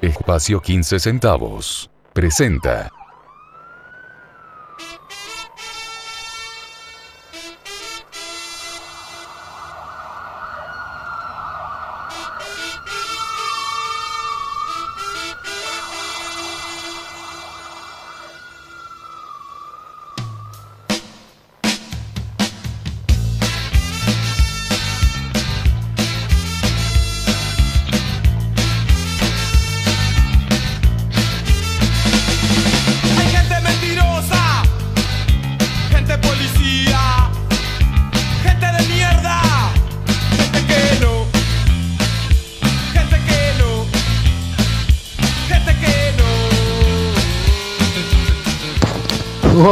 Espacio 15 centavos. Presenta.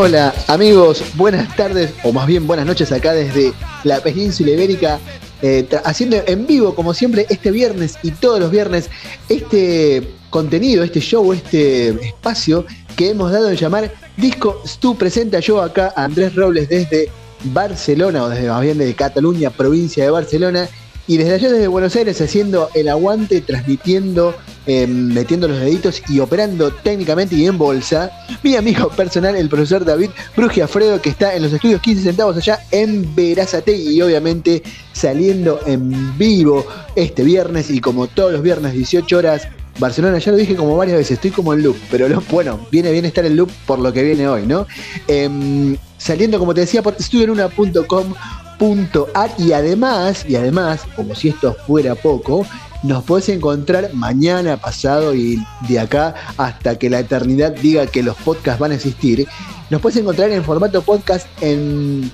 Hola amigos, buenas tardes o más bien buenas noches acá desde la península ibérica, eh, haciendo en vivo como siempre este viernes y todos los viernes este contenido, este show, este espacio que hemos dado en llamar Disco Stu presenta yo acá Andrés Robles desde Barcelona o desde más bien de Cataluña, provincia de Barcelona. Y desde allá desde Buenos Aires haciendo el aguante, transmitiendo, eh, metiendo los deditos y operando técnicamente y en bolsa, mi amigo personal, el profesor David Brugiafredo, que está en los estudios 15 centavos allá en Verazategui y obviamente saliendo en vivo este viernes y como todos los viernes 18 horas. Barcelona, ya lo dije como varias veces, estoy como en loop, pero bueno, viene bien estar en loop por lo que viene hoy, ¿no? Em, saliendo, como te decía, por studioenuna.com.ar y además, y además, como si esto fuera poco, nos podés encontrar mañana, pasado y de acá hasta que la eternidad diga que los podcasts van a existir. Nos puedes encontrar en formato podcast en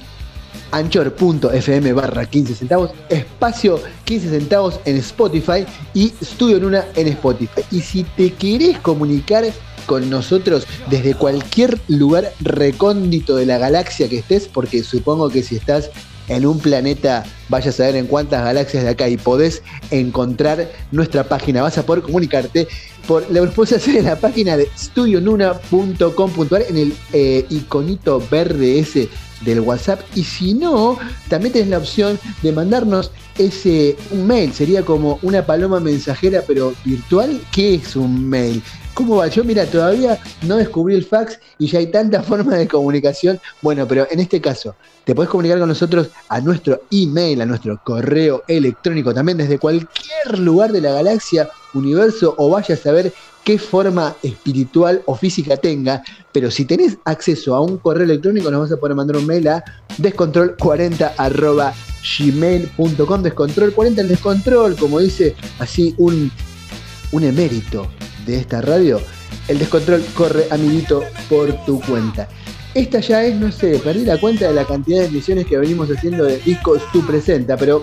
anchor.fm barra 15 centavos, espacio 15 centavos en Spotify y Studio Luna en Spotify. Y si te querés comunicar con nosotros desde cualquier lugar recóndito de la galaxia que estés, porque supongo que si estás en un planeta, vayas a ver en cuántas galaxias de acá y podés encontrar nuestra página, vas a poder comunicarte por lo puedes hacer en la página de studionuna.com.ar en el eh, iconito verde ese del WhatsApp. Y si no, también tenés la opción de mandarnos ese mail, sería como una paloma mensajera pero virtual, ¿qué es un mail? ¿Cómo va? Yo mira, todavía no descubrí el fax y ya hay tanta forma de comunicación. Bueno, pero en este caso, te podés comunicar con nosotros a nuestro email, a nuestro correo electrónico, también desde cualquier lugar de la galaxia, universo o vaya a saber qué forma espiritual o física tenga, pero si tenés acceso a un correo electrónico nos vas a poder mandar un mail a descontrol40 arroba gmail.com descontrol 40 el descontrol, como dice así un, un emérito de esta radio, el descontrol corre amiguito por tu cuenta. Esta ya es, no sé, perdí la cuenta de la cantidad de emisiones que venimos haciendo de Discos Tu Presenta, pero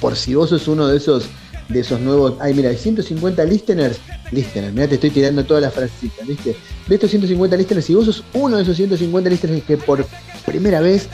por si vos sos uno de esos de esos nuevos. Ay, mira, hay 150 listeners. Listeners, mira, te estoy tirando todas las frasecitas, ¿viste? De estos 150 listeners, si vos sos uno de esos 150 listeners que por primera vez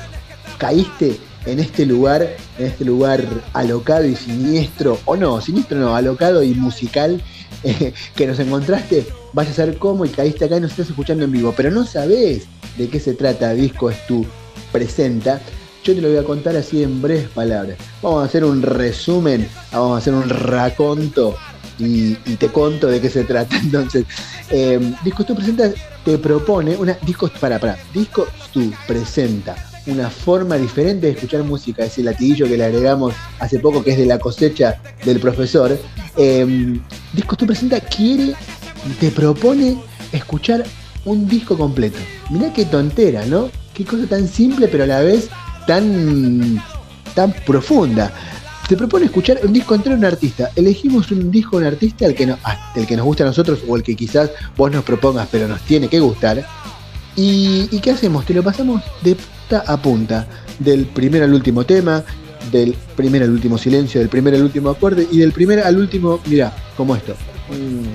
caíste en este lugar, en este lugar alocado y siniestro, o no, siniestro no, alocado y musical, que nos encontraste, vaya a saber cómo y caíste acá y nos estás escuchando en vivo, pero no sabés de qué se trata Disco es tu presenta. Yo te lo voy a contar así en breves palabras. Vamos a hacer un resumen, vamos a hacer un raconto y, y te conto de qué se trata. Entonces, eh, Disco Tu presenta te propone una disco para para Disco Tu presenta una forma diferente de escuchar música, ese latiguillo que le agregamos hace poco que es de la cosecha del profesor. Eh, disco Tu presenta quiere, te propone escuchar un disco completo. Mirá qué tontera, ¿no? Qué cosa tan simple pero a la vez tan, tan profunda. Te propone escuchar un disco entero de un artista. Elegimos un disco de un artista, el que, no, el que nos gusta a nosotros o el que quizás vos nos propongas, pero nos tiene que gustar. ¿Y, y qué hacemos? Te lo pasamos de punta a punta. Del primero al último tema, del primer al último silencio, del primer al último acorde y del primer al último, mira, como esto. Mm.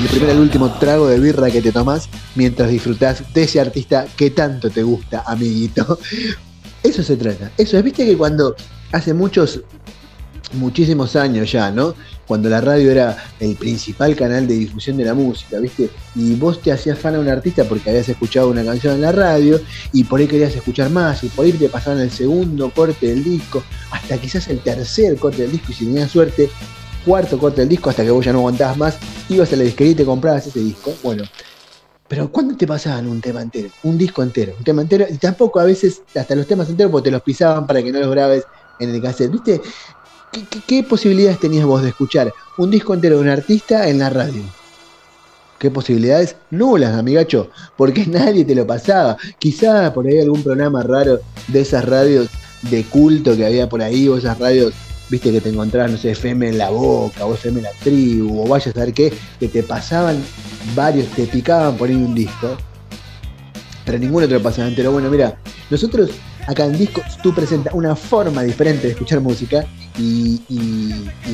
Del primer al último trago de birra que te tomás mientras disfrutás de ese artista que tanto te gusta, amiguito. Eso se trata. Eso es, viste que cuando hace muchos, muchísimos años ya, ¿no? Cuando la radio era el principal canal de difusión de la música, ¿viste? Y vos te hacías fan a un artista porque habías escuchado una canción en la radio y por ahí querías escuchar más y por ahí te pasaban el segundo corte del disco, hasta quizás el tercer corte del disco y si tenías suerte cuarto corte del disco hasta que vos ya no aguantabas más, ibas a la disquería y te comprabas ese disco. Bueno, pero ¿cuándo te pasaban un tema entero? Un disco entero, un tema entero, y tampoco a veces, hasta los temas enteros, porque te los pisaban para que no los grabes en el cassette. ¿Viste? ¿Qué, posibilidades tenías vos de escuchar un disco entero de un artista en la radio? ¿Qué posibilidades? Nulas, amigacho, porque nadie te lo pasaba. Quizá por ahí algún programa raro de esas radios de culto que había por ahí, o esas radios, viste, que te encontrabas, no sé, FM en la boca, o FM en la tribu, o vayas a ver qué, que te pasaban varios, te picaban por ahí un disco, pero ninguno te lo pasaba entero. Bueno, mira, nosotros acá en Disco tú presentas una forma diferente de escuchar música y,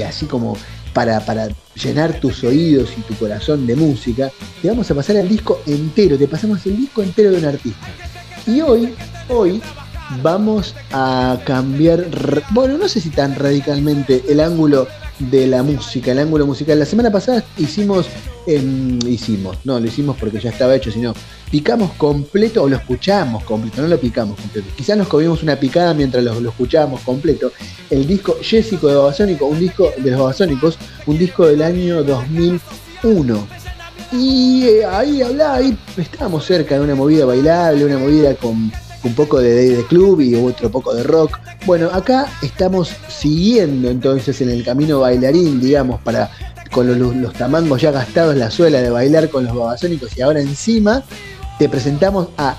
así como para, para, llenar tus oídos y tu corazón de música, te vamos a pasar el disco entero, te pasamos el disco entero de un artista. Y hoy, hoy vamos a cambiar, bueno, no sé si tan radicalmente el ángulo de la música, el ángulo musical. La semana pasada hicimos, em, hicimos, no lo hicimos porque ya estaba hecho, sino picamos completo o lo escuchamos completo, no lo picamos completo. Quizás nos comimos una picada mientras lo, escuchábamos completo. El disco Jessico de Babasónico, un disco de los Babasónicos, un disco del año 2001. Y eh, ahí hablaba, ahí estábamos cerca de una movida bailable, una movida con un poco de, club y otro poco de rock. Bueno, acá estamos siguiendo entonces en el camino bailarín, digamos, para con los, tamangos ya gastados la suela de bailar con los babasónicos. Y ahora encima te presentamos a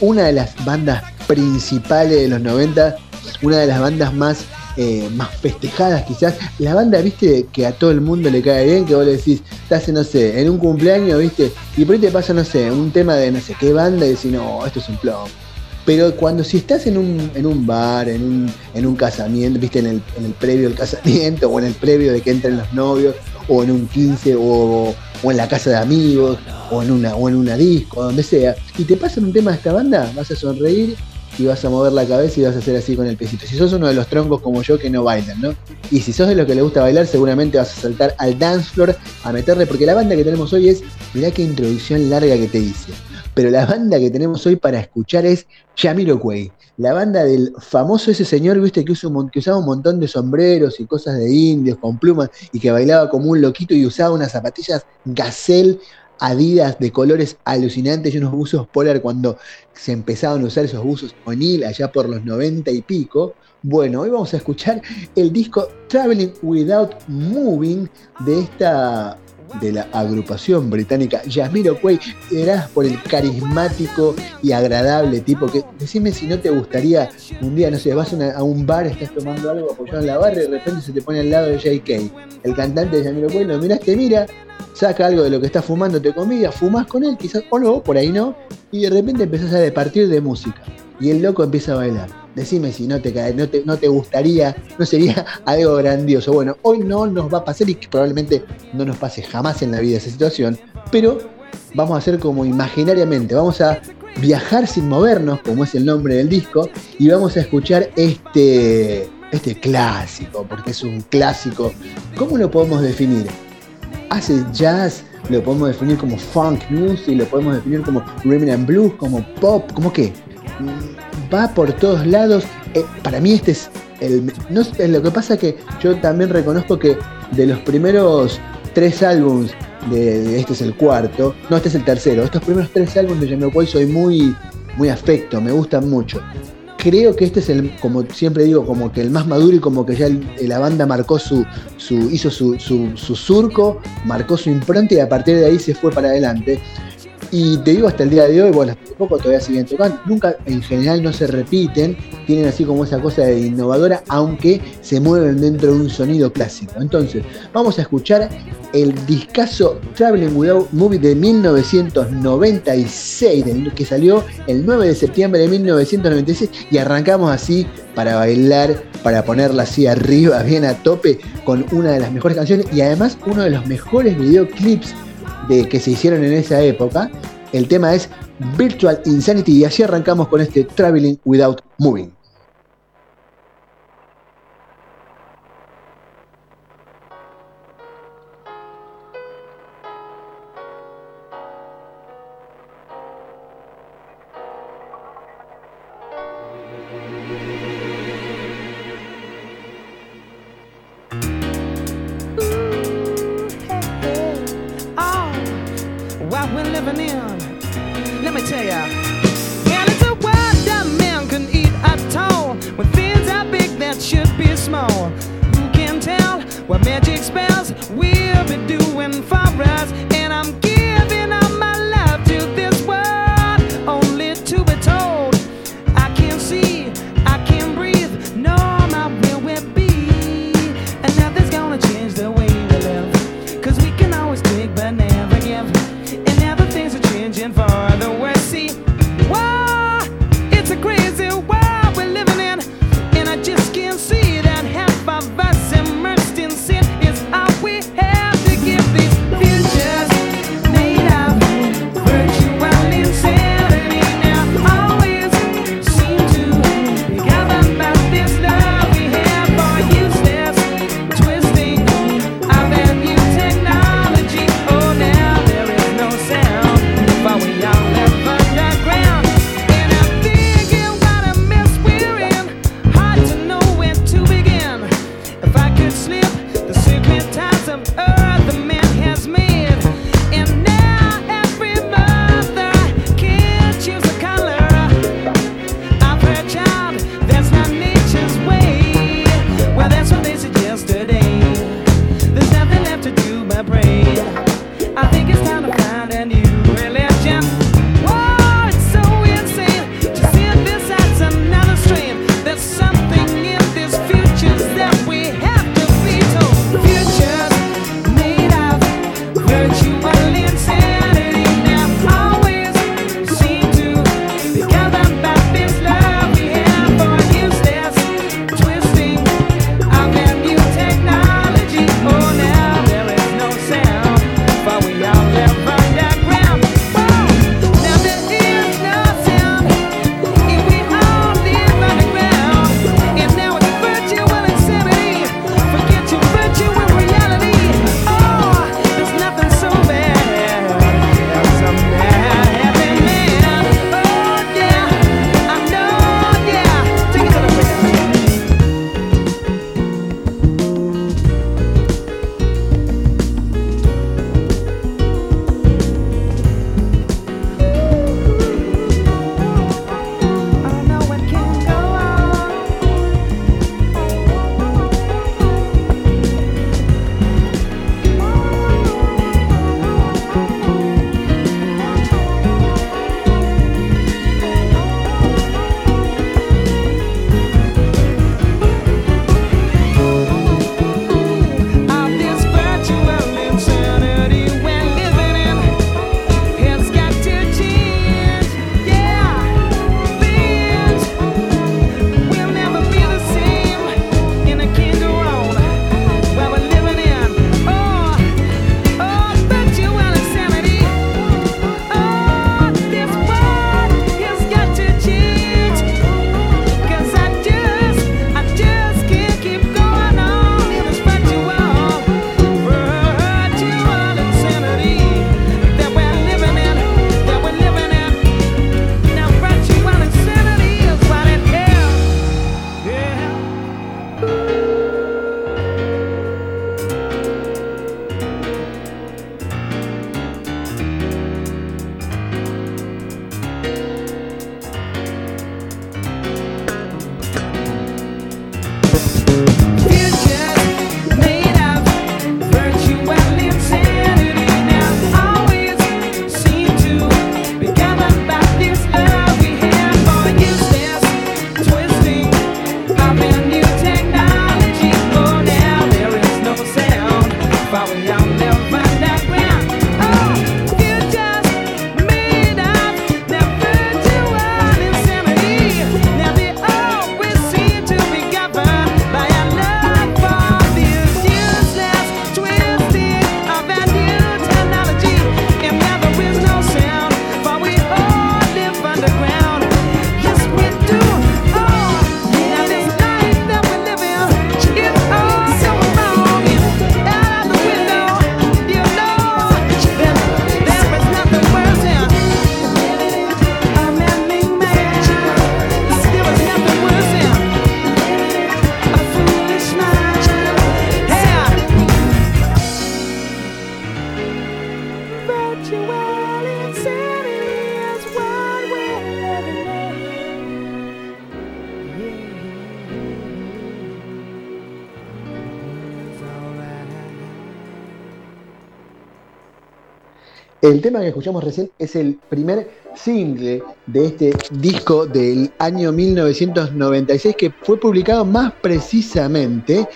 una de las bandas principales de los 90, una de las bandas más, eh, más festejadas quizás, la banda, viste, que a todo el mundo le cae bien, que vos le decís, estás, no sé, en un cumpleaños, viste, y por ahí te pasa, no sé, un tema de no sé qué banda y decís, no, esto es un plomo pero cuando si estás en un, en un bar, en un, en un casamiento, viste, en el, en el previo del casamiento, o en el previo de que entren los novios, o en un 15, o, o en la casa de amigos, o en una, o en una disco, donde sea, y te pasan un tema de esta banda, vas a sonreír y vas a mover la cabeza y vas a hacer así con el pesito. Si sos uno de los troncos como yo que no bailan, ¿no? Y si sos de los que le gusta bailar, seguramente vas a saltar al dance floor a meterle, porque la banda que tenemos hoy es, mirá qué introducción larga que te hice. Pero la banda que tenemos hoy para escuchar es Jamiroquai, la banda del famoso ese señor, viste, que, usaba un montón de sombreros y cosas de indios con plumas y que bailaba como un loquito y usaba unas zapatillas gazelle Adidas de colores alucinantes y unos buzos polar cuando se empezaban a usar esos buzos O'Neill allá por los 90 y pico. Bueno, hoy vamos a escuchar el disco Traveling Without Moving de esta de la agrupación británica Yasmiroquai, eras por el carismático y agradable tipo que decime si no te gustaría un día, no sé, vas a, un bar, estás tomando algo apoyado en la barra y de repente se te pone al lado de JK, el cantante de Yasmiroquai, lo miras, te mira, saca algo de lo que estás fumando, te comida, fumas con él, quizás o no, por ahí no, y de repente empezás a departir de música y el loco empieza a bailar Decime si no te, no te, no te gustaría, no sería algo grandioso. Bueno, hoy no nos va a pasar y probablemente no nos pase jamás en la vida esa situación, pero vamos a hacer como imaginariamente, vamos a viajar sin movernos, como es el nombre del disco, y vamos a escuchar este, este clásico, porque es un clásico. ¿Cómo lo podemos definir? Hace jazz, lo podemos definir como funk music, lo podemos definir como rhythm and blues, como pop, como qué va por todos lados. Eh, para mí este es el... No, lo que pasa que yo también reconozco que de los primeros tres álbums, de, este es el cuarto, no, este es el tercero, estos primeros tres álbumes de Jamiroquai soy muy, muy afecto, me gustan mucho. Creo que este es el, como siempre digo, como que el más maduro y como que ya la banda marcó su, su hizo su, su, su surco, marcó su impronta y a partir de ahí se fue para adelante. Y te digo hasta el día de hoy, bueno, poco todavía siguen tocando. Nunca, en general, no se repiten. Tienen así como esa cosa de innovadora, aunque se mueven dentro de un sonido clásico. Entonces, vamos a escuchar el discazo Traveling Without Movie de 1996, que salió el 9 de septiembre de 1996. Y arrancamos así para bailar, para ponerla así arriba, bien a tope, con una de las mejores canciones y además uno de los mejores videoclips de, que se hicieron en esa época. El tema es Virtual Insanity y así arrancamos con este Traveling Without Moving. El tema que escuchamos recién es el primer single de este disco del año 1996 que fue publicado más precisamente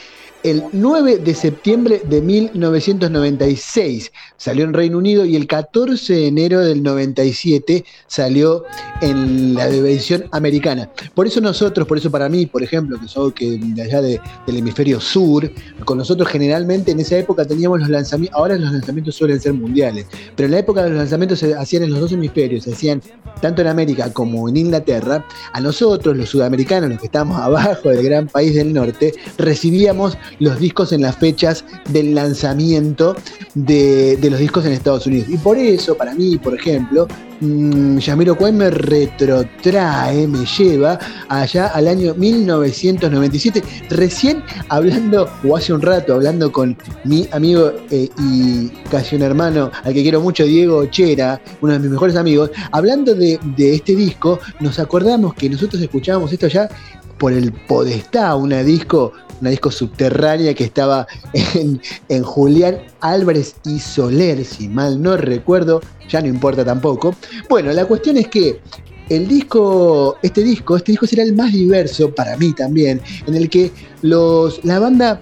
el 9 de septiembre de 1996 salió en Reino Unido y el 14 de enero del 97 salió en la versión americana. Por eso nosotros, por eso para mí, por ejemplo, que soy que de allá del hemisferio sur, con nosotros generalmente en esa época teníamos los lanzamientos, ahora los lanzamientos suelen ser mundiales, pero en la época de los lanzamientos se hacían en los dos hemisferios, se hacían tanto en América como en Inglaterra, a nosotros, los sudamericanos, los que estamos abajo del gran país del norte, recibíamos los discos en las fechas del lanzamiento de, los discos en Estados Unidos. Y por eso, para mí, por ejemplo, mmm, Yamiro me retrotrae, me lleva allá al año 1997, recién hablando, o hace un rato, hablando con mi amigo eh, y casi un hermano, al que quiero mucho, Diego Chera, uno de mis mejores amigos, hablando de, de este disco, nos acordamos que nosotros escuchábamos esto ya por el Podestá, una disco, una disco subterránea que estaba en, en, Julián Álvarez y Soler, si mal no recuerdo, ya no importa tampoco. Bueno, la cuestión es que el disco, este disco, este disco será el más diverso para mí también, en el que los, la banda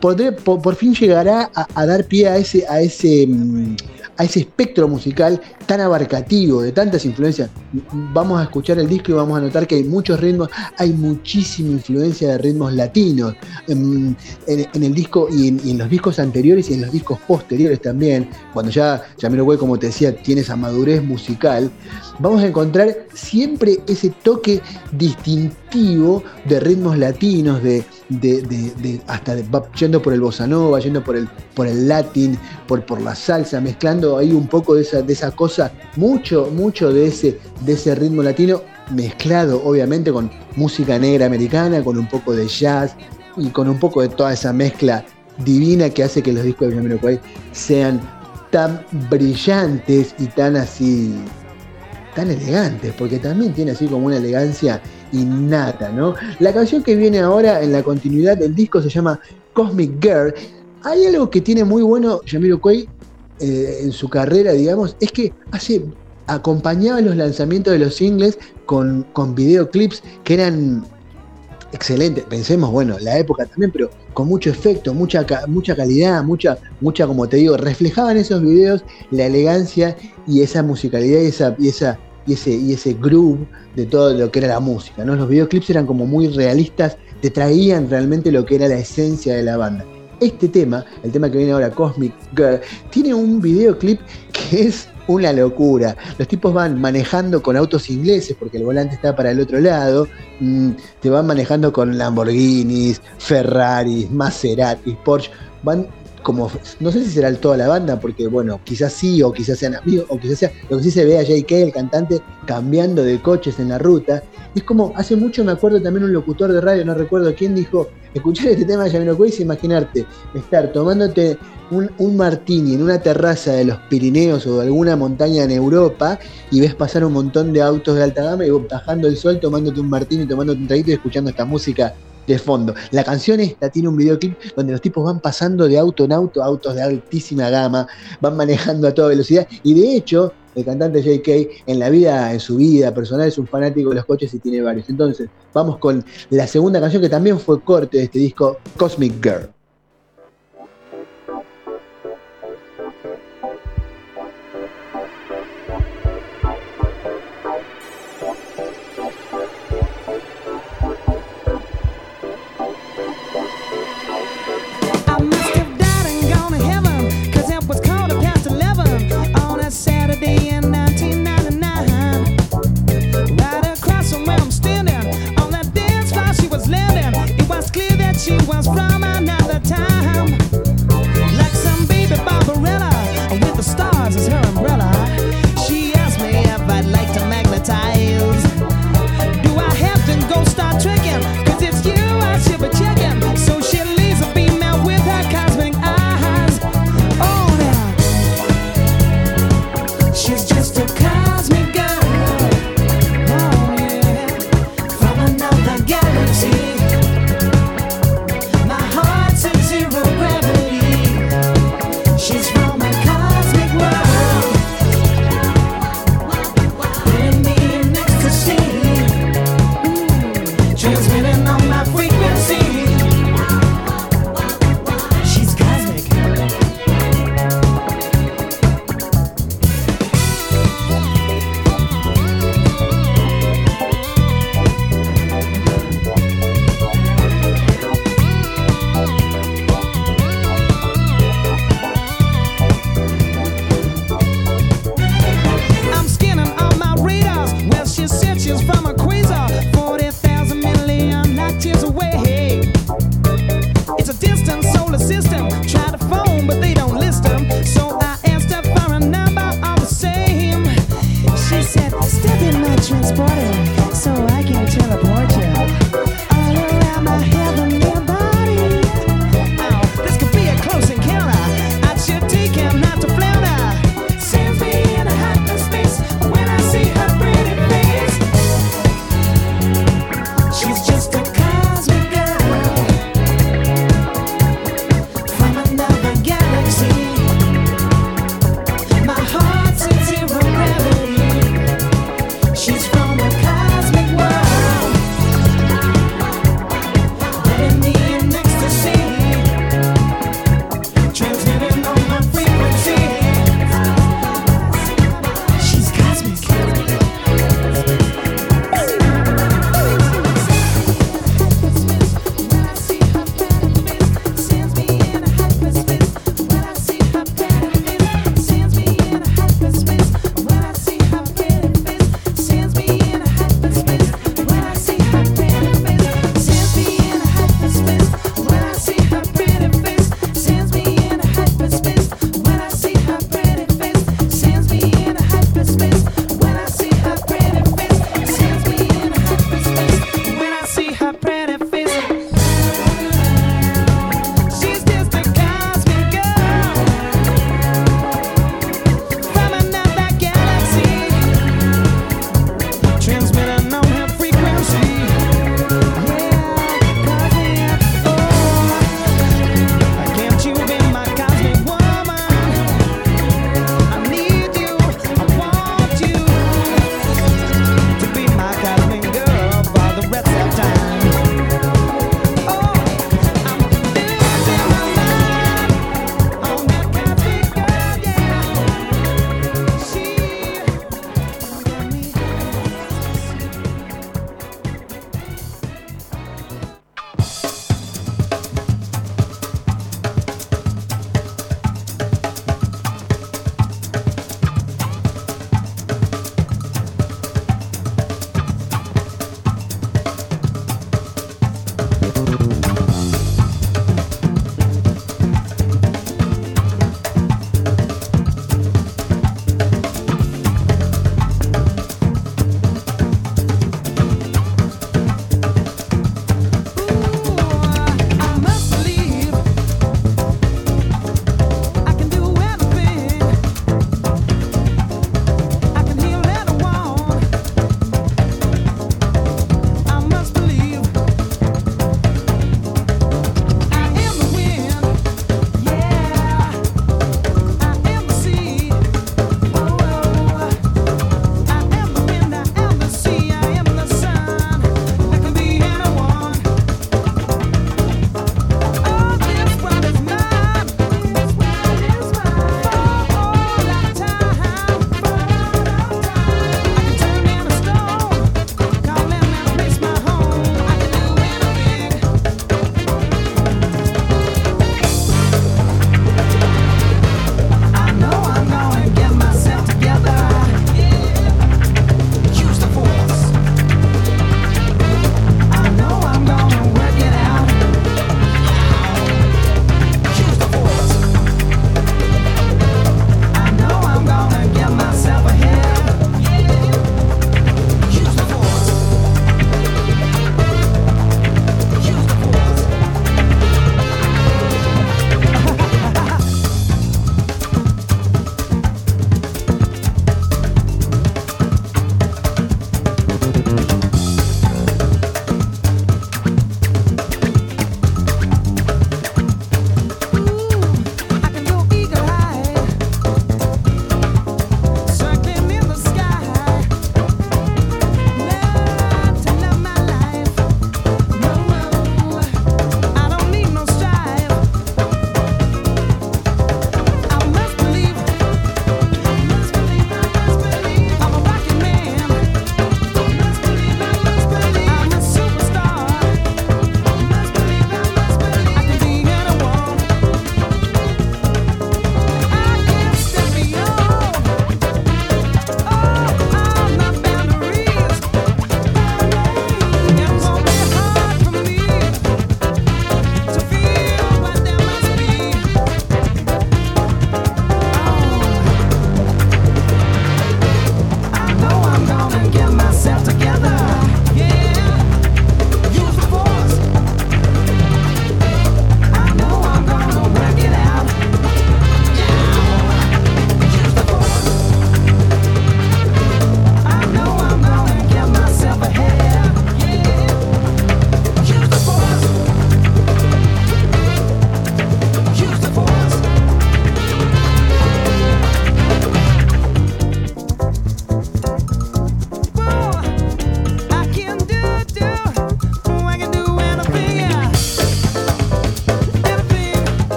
por, fin llegará a, dar pie a ese, a ese mm, a ese espectro musical tan abarcativo, de tantas influencias. Vamos a escuchar el disco y vamos a notar que hay muchos ritmos, hay muchísima influencia de ritmos latinos en, el disco y en, los discos anteriores y en los discos posteriores también. Cuando ya Jamiroquai, como te decía, tiene esa madurez musical, vamos a encontrar siempre ese toque distintivo de ritmos latinos, de, de, hasta yendo por el bossa nova, yendo por el, por el latín, por, por la salsa, mezclando hay un poco de esa, de esa cosa, mucho, mucho de ese, de ese ritmo latino, mezclado obviamente con música negra americana, con un poco de jazz y con un poco de toda esa mezcla divina que hace que los discos de Jamiroquai sean tan brillantes y tan así, tan elegantes, porque también tiene así como una elegancia innata, ¿no? La canción que viene ahora en la continuidad del disco se llama Cosmic Girl. Hay algo que tiene muy bueno Jamiroquai eh, en su carrera, digamos, es que hace acompañaba los lanzamientos de los singles con, con videoclips que eran excelentes. Pensemos, bueno, la época también, pero con mucho efecto, mucha, mucha calidad, mucha, mucha, como te digo, reflejaban esos videos la elegancia y esa musicalidad y esa, y esa, y ese, y ese groove de todo lo que era la música. ¿no? Los videoclips eran como muy realistas, te traían realmente lo que era la esencia de la banda. Este tema, el tema que viene ahora, Cosmic Girl, tiene un videoclip que es una locura. Los tipos van manejando con autos ingleses porque el volante está para el otro lado. Mm, te van manejando con Lamborghinis, Ferraris, Maseratis, Porsche. Van como, no sé si será toda la banda, porque bueno, quizás sí, o quizás sean amigos, o quizás sea, lo que sí se ve a J.K., el cantante, cambiando de coches en la ruta. Es como, hace mucho me acuerdo también un locutor de radio, no recuerdo quién, dijo, escuchar este tema de Yamino y imaginarte estar tomándote un, martini en una terraza de los Pirineos o de alguna montaña en Europa y ves pasar un montón de autos de alta gama y bajando el sol tomándote un martini, tomándote un traguito y escuchando esta música de fondo. La canción esta tiene un videoclip donde los tipos van pasando de auto en auto, autos de altísima gama, van manejando a toda velocidad y de hecho el cantante JK en la vida, en su vida personal es un fanático de los coches y tiene varios. Entonces, vamos con la segunda canción que también fue corte de este disco, Cosmic Girl. She was from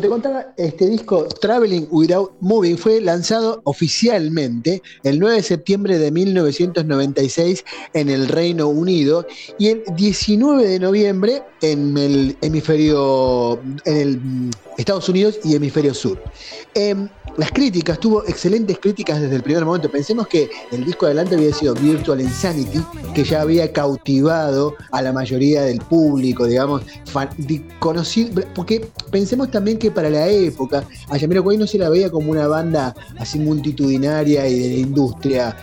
te contaba, este disco Traveling Without Moving fue lanzado oficialmente el 9 de septiembre de 1996 en el Reino Unido y el 19 de noviembre en el hemisferio, en el Estados Unidos y hemisferio sur. Em, las críticas, tuvo excelentes críticas desde el primer momento. Pensemos que el disco adelante había sido Virtual Insanity, que ya había cautivado a la mayoría del público, digamos, conocido, porque pensemos también que para la época, a Yamiro no se la veía como una banda así multitudinaria y de la industria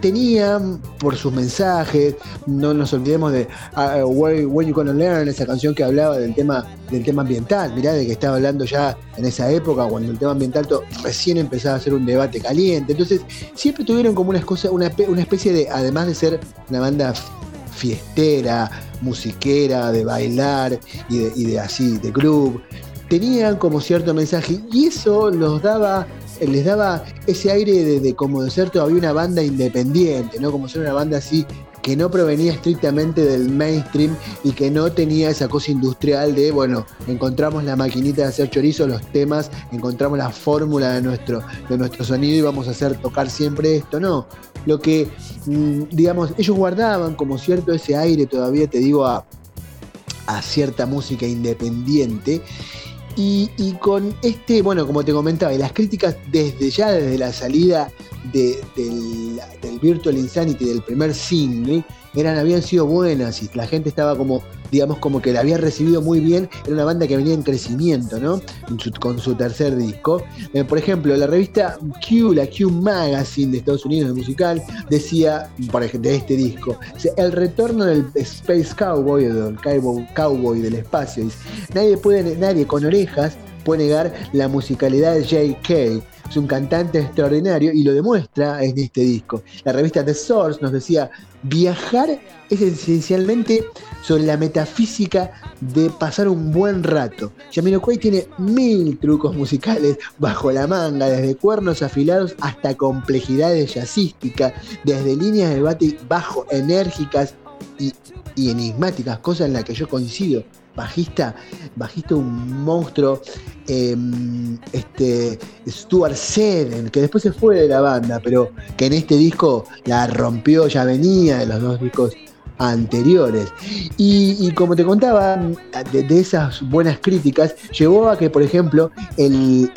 tenían por sus mensajes, no nos olvidemos de uh, Where, You Gonna Learn, esa canción que hablaba del tema, del tema ambiental, mirá, de que estaba hablando ya en esa época, cuando el tema ambiental recién empezaba a ser un debate caliente. Entonces, siempre tuvieron como una, cosa, una, una especie de, además de ser una banda fiestera, musiquera, de bailar y de, y de así, de club, tenían como cierto mensaje y eso los daba les daba ese aire de, como de ser todavía una banda independiente, ¿no? Como ser una banda así que no provenía estrictamente del mainstream y que no tenía esa cosa industrial de, bueno, encontramos la maquinita de hacer chorizo, los temas, encontramos la fórmula de nuestro, de nuestro sonido y vamos a hacer tocar siempre esto, no. Lo que, mm, digamos, ellos guardaban como cierto ese aire todavía, te digo, a cierta música independiente y, con este, bueno, como te comentaba, y las críticas desde ya, desde la salida del, Virtual Insanity, del primer single, eran, habían sido buenas y la gente estaba como, digamos, como que la había recibido muy bien. Era una banda que venía en crecimiento, ¿no? con su tercer disco. Eh, por ejemplo, la revista Q, la Q Magazine de Estados Unidos de musical, decía, por ejemplo, de este disco, el retorno del Space Cowboy, del cowboy, del espacio. nadie, puede, nadie con orejas puede negar la musicalidad de J.K es un cantante extraordinario y lo demuestra en este disco. La revista The Source nos decía, viajar es esencialmente sobre la metafísica de pasar un buen rato. Jamiroquai tiene mil trucos musicales bajo la manga, desde cuernos afilados hasta complejidades jazzísticas, desde líneas de bate bajo enérgicas y, y enigmáticas, cosa en la que yo coincido bajista, bajista un monstruo, em, este, Stuart Seven, que después se fue de la banda, pero que en este disco la rompió, ya venía de los dos discos anteriores. Y, como te contaba, de, esas buenas críticas, llevó a que, por ejemplo, el,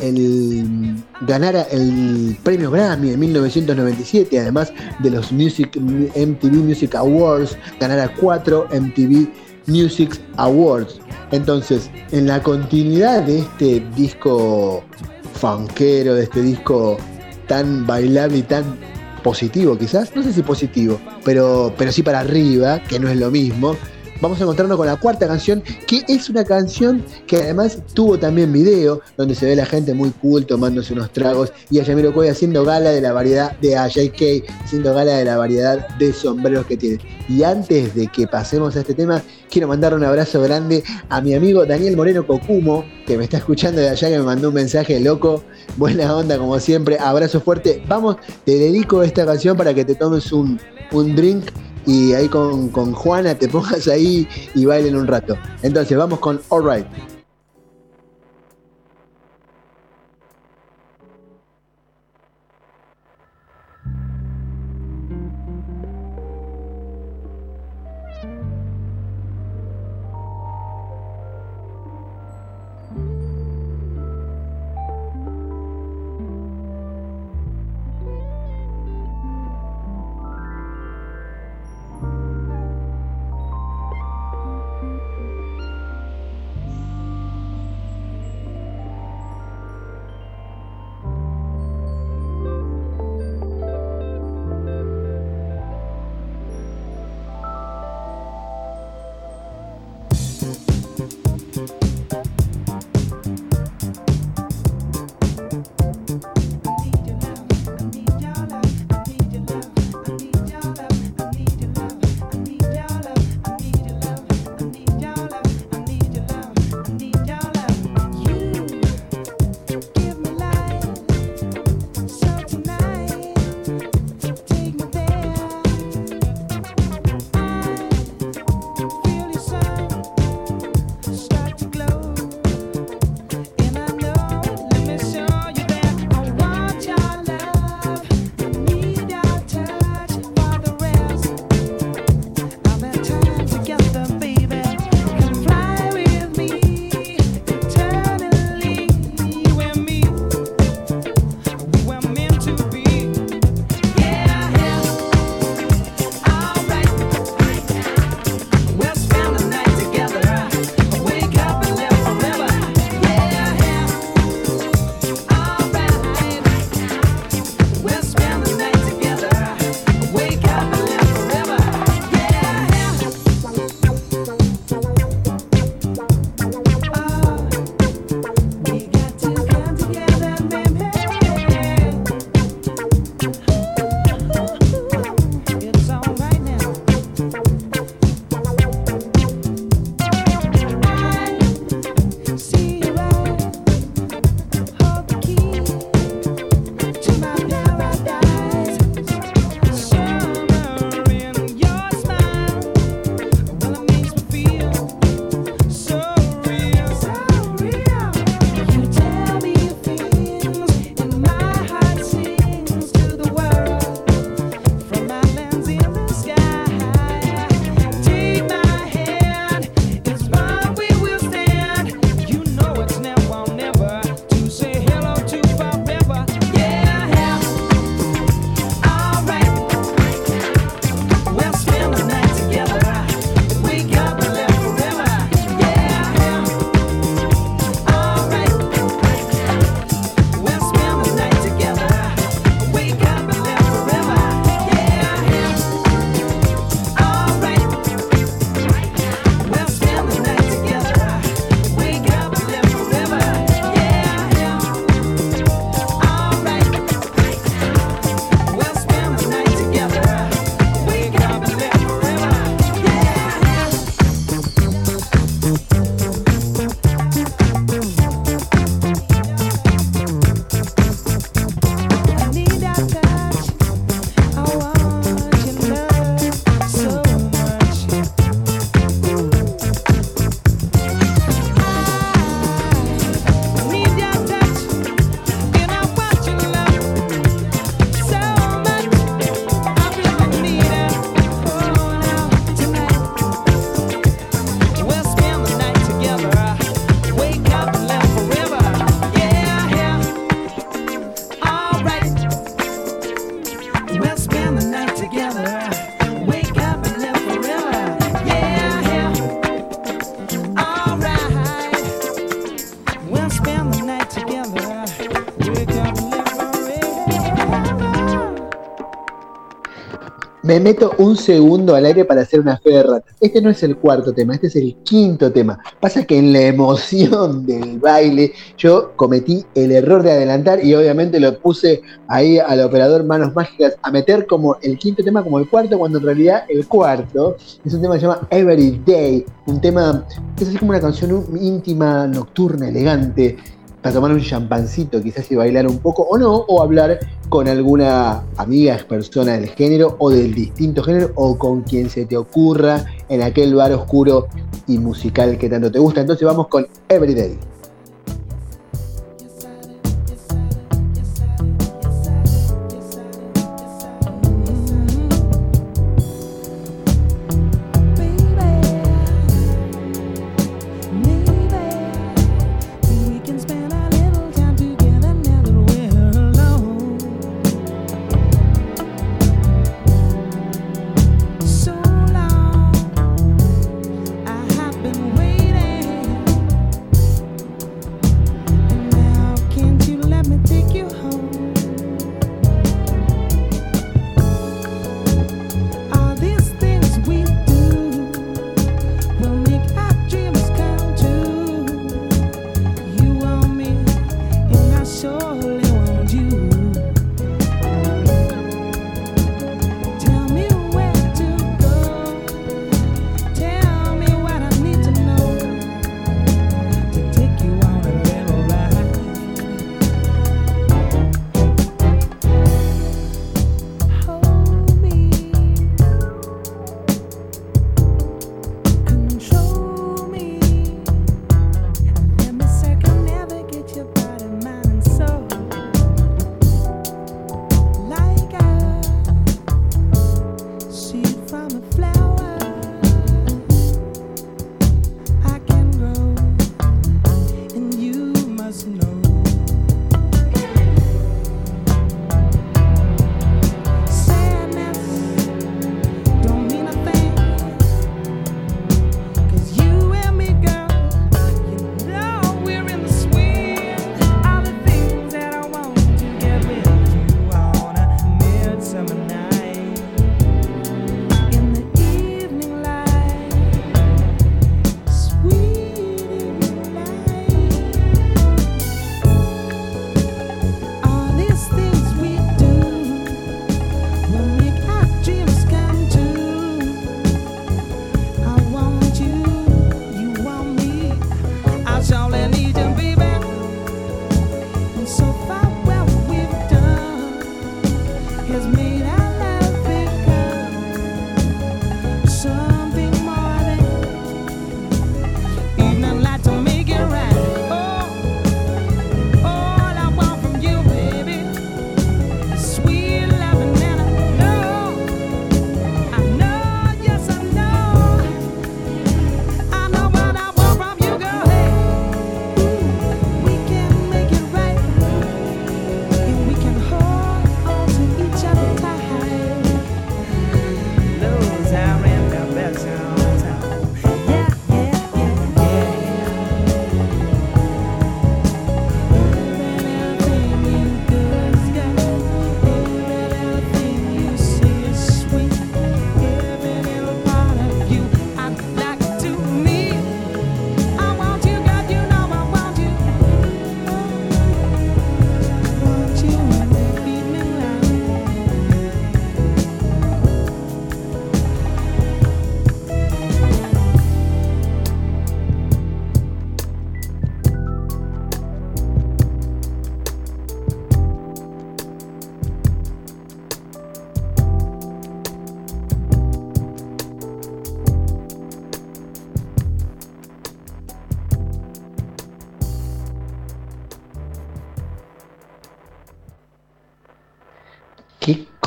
ganara el premio Grammy en 1997, además de los MTV Music Awards, ganara cuatro MTV Music Awards. Entonces, en la continuidad de este disco funkero, de este disco tan bailable y tan positivo quizás, no sé si positivo, pero, pero sí para arriba, que no es lo mismo, vamos a encontrarnos con la cuarta canción, que es una canción que además tuvo también video, donde se ve la gente muy cool tomándose unos tragos y a Yamiro Coy haciendo gala de la variedad de a JK, haciendo gala de la variedad de sombreros que tiene. Y antes de que pasemos a este tema, quiero mandar un abrazo grande a mi amigo Daniel Moreno Cocumo, que me está escuchando de allá, que me mandó un mensaje loco. Buena onda, como siempre. Abrazo fuerte. Vamos, te dedico esta canción para que te tomes un, un drink y ahí con, con Juana te pongas ahí y bailen un rato. Entonces vamos con Alright. Me meto un segundo al aire para hacer una fe. Este no es el cuarto tema, este es el quinto tema. Pasa que en la emoción del baile yo cometí el error de adelantar y obviamente lo puse ahí al operador Manos Mágicas a meter como el quinto tema como el cuarto, cuando en realidad el cuarto es un tema que se llama Every Day, un tema que es así como una canción íntima, nocturna, elegante, para tomar un champancito quizás y bailar un poco o no, o hablar con alguna amiga, persona del género o del distinto género o con quien se te ocurra en aquel bar oscuro y musical que tanto te gusta. Entonces vamos con Everyday.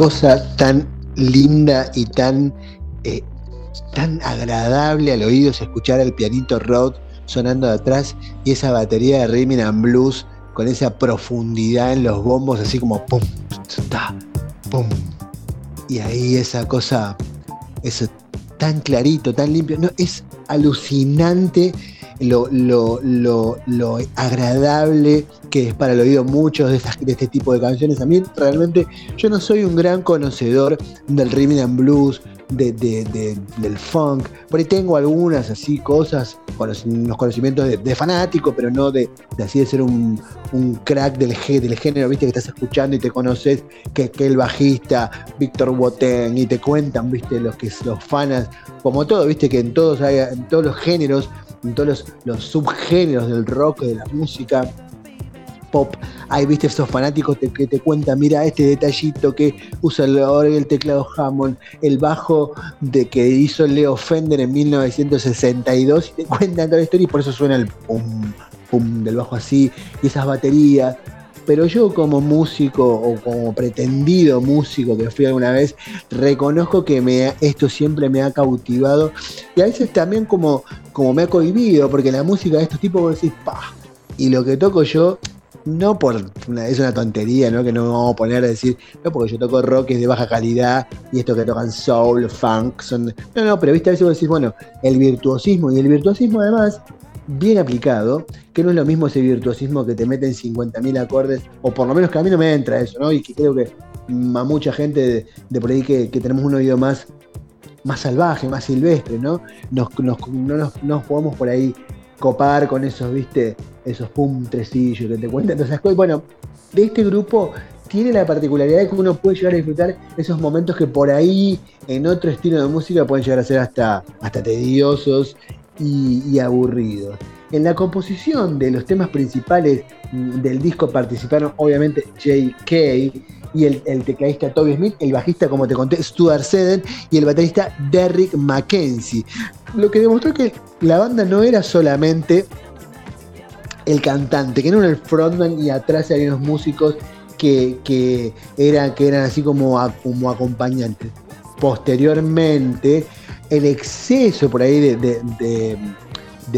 Cosa tan linda y tan, eh, tan agradable al oído es escuchar al pianito Rod sonando de atrás y esa batería de rhythm and blues con esa profundidad en los bombos, así como pum, ta, pum. Y ahí esa cosa, eso tan clarito, tan limpio. No, es alucinante lo, lo, lo, lo agradable que es para el oído muchos de, estas- de este tipo de canciones. A mí realmente yo no soy un gran conocedor del rhythm and blues, de, de- de- del funk. Por ahí tengo algunas así cosas, conoc- unos conocimientos de, fanático, pero no de, así de ser un, un crack del, del género, viste, que estás escuchando y te conoces que, que el bajista Víctor Boten y te cuentan, viste, los que los fanas, como todo, viste, que en todos hay, en todos los géneros, en todos los, subgéneros del rock, de la música pop, hay, viste, esos fanáticos que te cuentan, mira este detallito que usa ahora el teclado Hammond, el bajo de que hizo Leo Fender en 1962, y te cuentan toda la historia y por eso suena el pum, pum del bajo así, y esas baterías. Pero yo como músico o como pretendido músico que fui alguna vez, reconozco que me, esto siempre me ha cautivado y a veces también como, como me ha cohibido, porque la música de estos tipos vos decís, pa, y lo que toco yo, no por una, es una tontería, ¿no? Que no me vamos a poner a decir, no, porque yo toco rock es de baja calidad y esto que tocan soul, funk, son. No, no, pero viste, a veces vos decís, bueno, el virtuosismo, y el virtuosismo además, bien aplicado, que no es lo mismo ese virtuosismo que te meten 50.000 acordes, o por lo menos que a mí no me entra eso, ¿no? Y que creo que a mucha gente de, de por ahí que, tenemos un oído más más salvaje, más silvestre, ¿no? Nos, nos- no nos, podemos por ahí copar con esos, viste, esos pum tresillos que te cuentan esas cosas. Bueno, de este grupo tiene la particularidad de que uno puede llegar a disfrutar esos momentos que por ahí en otro estilo de música pueden llegar a ser hasta, hasta tediosos y, y aburridos. En la composición de los temas principales del disco participaron obviamente J.K. y el, el Toby Smith, el bajista, como te conté, Stuart Seddon y el baterista Derrick Mackenzie. Lo que demostró que la banda no era solamente el cantante, que no era el frontman y atrás había unos músicos que, que, eran, que eran así como, como acompañantes. Posteriormente, el exceso por ahí de,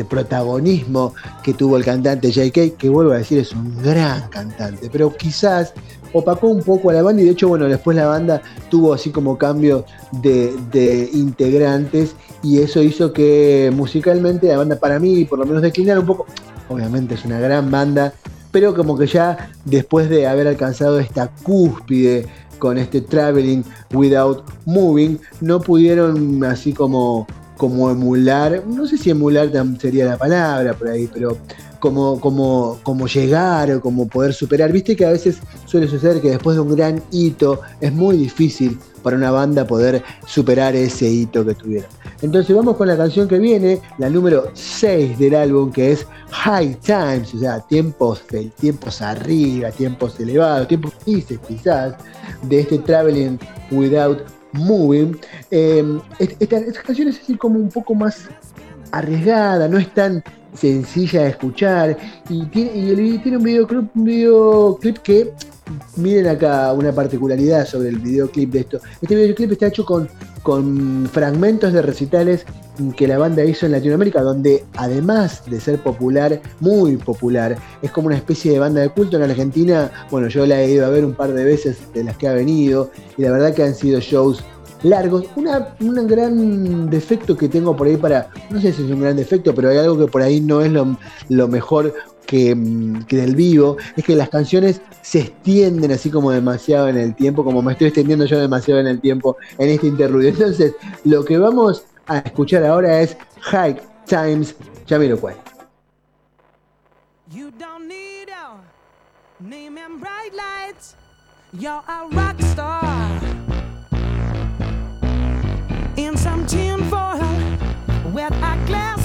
protagonismo que tuvo el cantante JK, que vuelvo a decir es un gran cantante, pero quizás opacó un poco a la banda y de hecho, bueno, después la banda tuvo así como cambio de, de integrantes y eso hizo que musicalmente la banda para mí por lo menos declinara un poco. Obviamente es una gran banda, pero como que ya después de haber alcanzado esta cúspide con este Traveling Without Moving, no pudieron así como, como emular, no sé si emular sería la palabra por ahí, pero como, como, como llegar o como poder superar. Viste que a veces suele suceder que después de un gran hito es muy difícil para una banda poder superar ese hito que tuvieron. Entonces vamos con la canción que viene, la número 6 del álbum, que es High Times, o sea, tiempos, tiempos arriba, tiempos elevados, tiempos felices quizás, de este Traveling Without Moving. Eh, est- esta, esta canción es así como un poco más arriesgada, no es tan sencilla de escuchar y tiene, y el- tiene un videoclip, un videoclip que miren acá una particularidad sobre el videoclip de esto. Este videoclip está hecho con, con fragmentos de recitales que la banda hizo en Latinoamérica, donde además de ser popular, muy popular, es como una especie de banda de culto en Argentina. Bueno, yo la he ido a ver un par de veces de las que ha venido, y la verdad que han sido shows largos. Una, un gran defecto que tengo por ahí para, no sé si es un gran defecto, pero hay algo que por ahí no es lo, lo mejor que, mm, que del vivo, es que las canciones se extienden así como demasiado en el tiempo, como me estoy extendiendo yo demasiado en el tiempo en este interludio. Entonces, lo que vamos a escuchar ahora es High Times Jamiroquai. You don't need a name and bright lights. You're a rock star. Tune for her with a glass.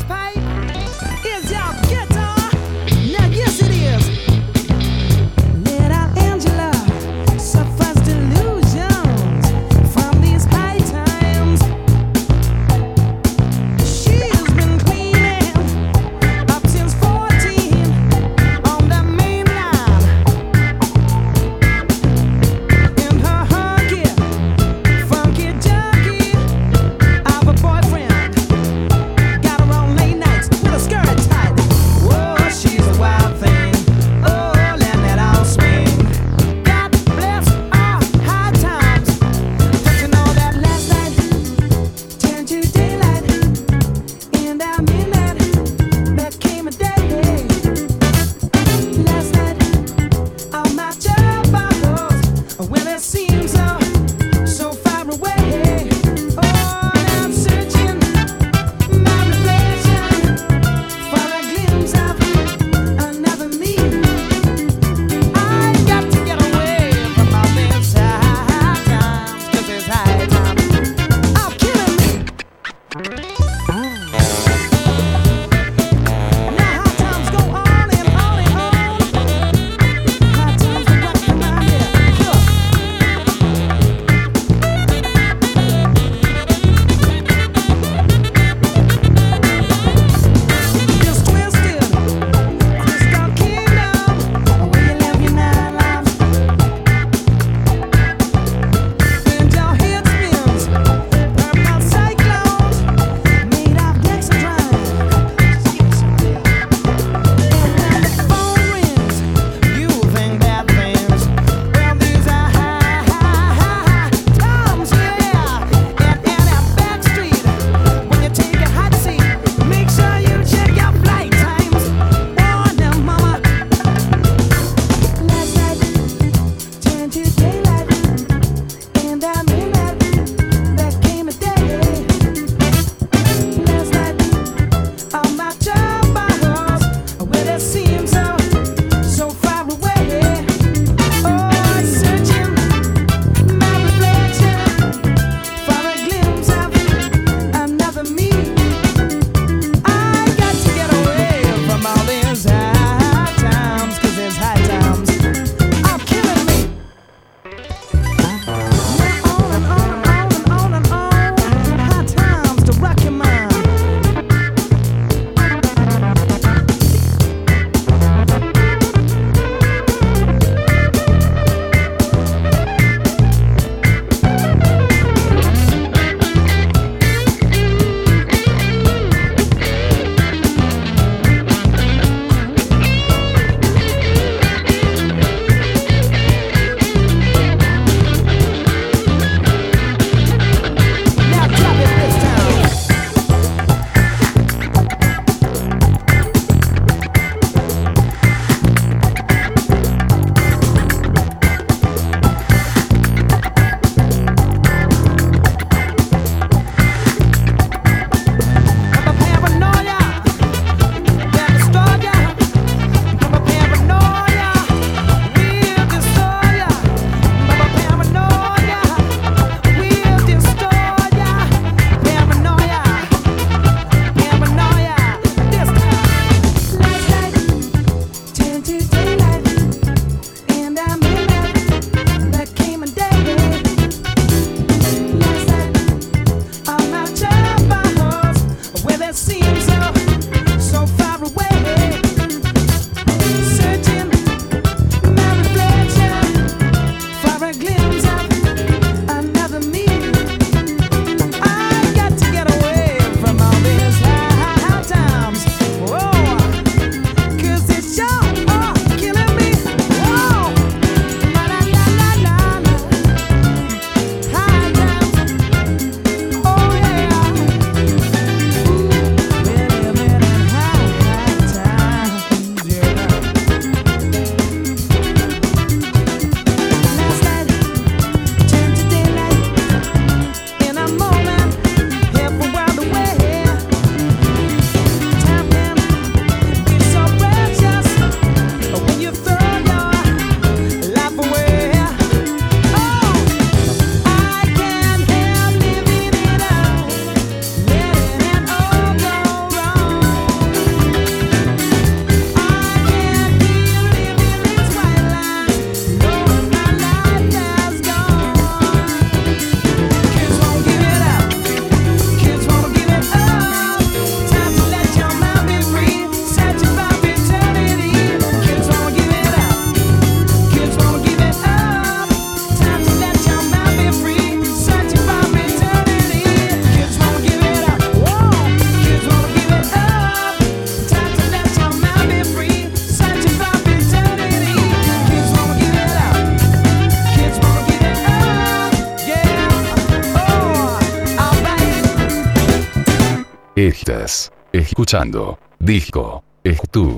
Escuchando Disco tú.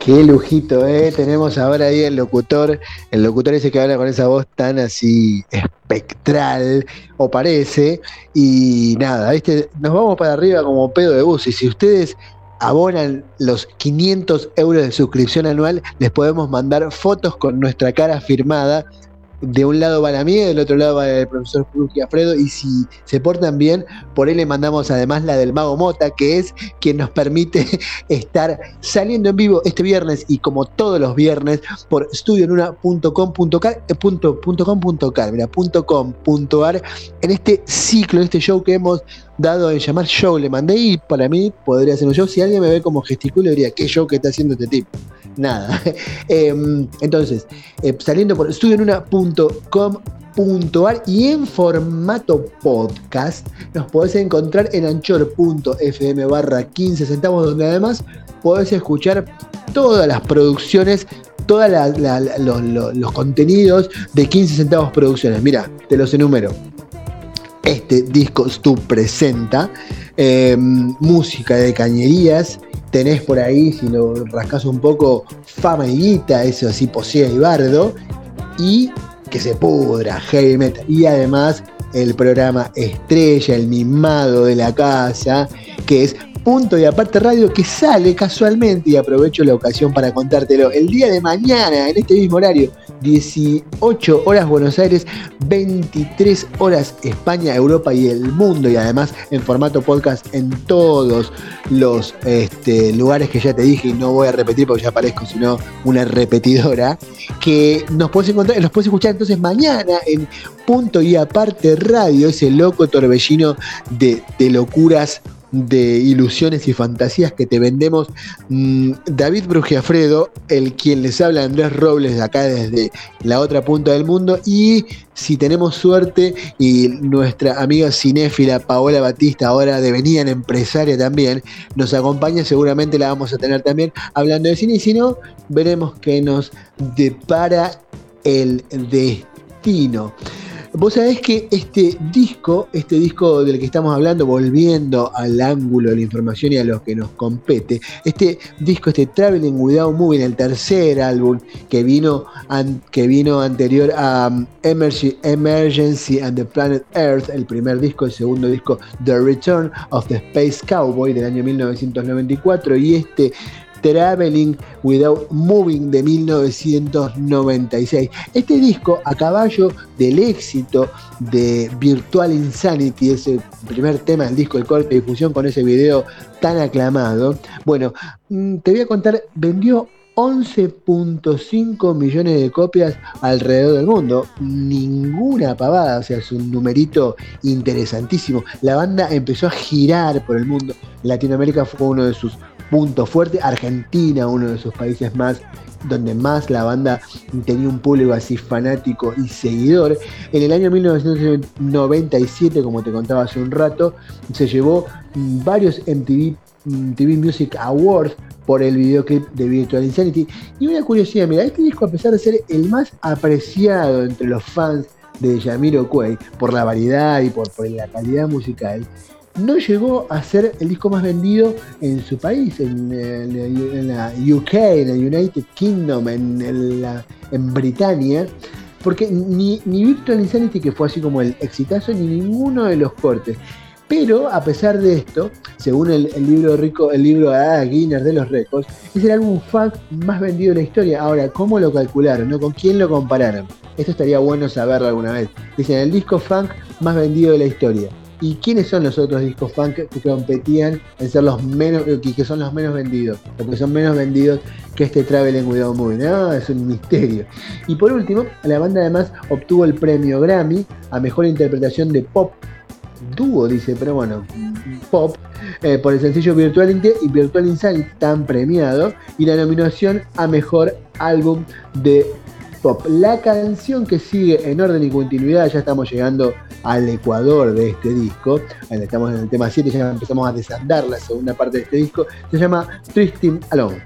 Qué lujito, ¿eh? Tenemos ahora ahí el locutor, el locutor ese que habla con esa voz tan así espectral, o parece, y nada, ¿viste? Nos vamos para arriba como pedo de bus, y si ustedes abonan los 500 euros de suscripción anual, les podemos mandar fotos con nuestra cara firmada de un lado va la mía, del otro lado va el profesor y Alfredo, y si se portan bien, por ahí le mandamos además la del Mago Mota, que es quien nos permite estar saliendo en vivo este viernes y como todos los viernes por studioenuna.com.car, eh, en este ciclo, en este show que hemos dado en llamar show, le mandé y para mí podría ser un show. Si alguien me ve como gesticulo, diría, ¿qué show que está haciendo este tipo? Nada. Em, entonces, eh, saliendo por studioenuna.com.ar y en formato podcast nos podés encontrar en anchor.fm barra 15 centavos, donde además podés escuchar todas las producciones todos los, contenidos de 15 centavos producciones. Mira, te los enumero este disco Stu presenta. Em, música de cañerías. Tenés por ahí, si lo rascas un poco, fama y guita, eso así, posea y bardo. Y que se pudra, heavy metal. Y además el programa estrella, el mimado de la casa, que es Punto y Aparte Radio, que sale casualmente, y aprovecho la ocasión para contártelo, el día de mañana, en este mismo horario, 18 horas Buenos Aires, 23 horas España, Europa y el mundo, y además en formato podcast en todos los este, lugares que ya te dije, y no voy a repetir porque ya parezco sino una repetidora, que nos puedes encontrar, los puedes escuchar entonces mañana en Punto y Aparte Radio, ese loco torbellino de locuras de ilusiones y fantasías que te vendemos mm, David Brugiafredo, el quien les habla Andrés Robles de acá desde la otra punta del mundo y si tenemos suerte y nuestra amiga cinéfila Paola Batista, ahora devenida empresaria también, nos acompaña, seguramente la vamos a tener también hablando de cine y si no, veremos qué nos depara el destino. Vos sabés que este disco, este disco del que estamos hablando, volviendo al ángulo de la información y a lo que nos compete, este disco, este Traveling Without Moving, el tercer álbum que vino, que vino anterior a um, Emergency and the Planet Earth, el primer disco, el segundo disco, The Return of the Space Cowboy del año 1994, y este Traveling Without Moving de 1996. Este disco, a caballo del éxito de Virtual Insanity, ese primer tema del disco, el corte de difusión con ese video tan aclamado, bueno, mm, te voy a contar, vendió 11.5 millones de copias alrededor del mundo. Ninguna pavada, o sea, es un numerito interesantísimo. La banda empezó a girar por el mundo. Latinoamérica fue uno de sus punto fuerte. Argentina, uno de sus países más donde más la banda tenía un público así fanático y seguidor. En el año 1997, como te contaba hace un rato, se llevó varios MTV, TV Music Awards por el videoclip de Virtual Insanity. Y una curiosidad, mira, este disco a pesar de ser el más apreciado entre los fans de Yamiro Quay por la variedad y por la calidad musical, no llegó a ser el disco más vendido en su país, en, la UK, en el United Kingdom, en, en Britania, porque ni, ni, Virtual Insanity, que fue así como el exitazo, ni ninguno de los cortes. Pero a pesar de esto, según el, libro rico, el libro ah, Guinness de los récords, es el álbum funk más vendido de la historia. Ahora, ¿cómo lo calcularon? ¿No? ¿Con quién lo compararon? Esto estaría bueno saberlo alguna vez. Dicen el disco funk más vendido de la historia. ¿Y quiénes son los otros discos funk que competían en ser los menos, que son los menos vendidos? O que son menos vendidos que este Traveling Without Moving. Ah, es un misterio. Y por último, la banda además obtuvo el premio Grammy a mejor interpretación de pop. Dúo, dice, pero bueno, pop, eh, por el sencillo Virtual y Virtual Insanity, tan premiado, y la nominación a mejor álbum de la canción que sigue en orden y continuidad, ya estamos llegando al ecuador de este disco, estamos en el tema 7, ya empezamos a desandar la segunda parte de este disco, se llama Twisting Alone.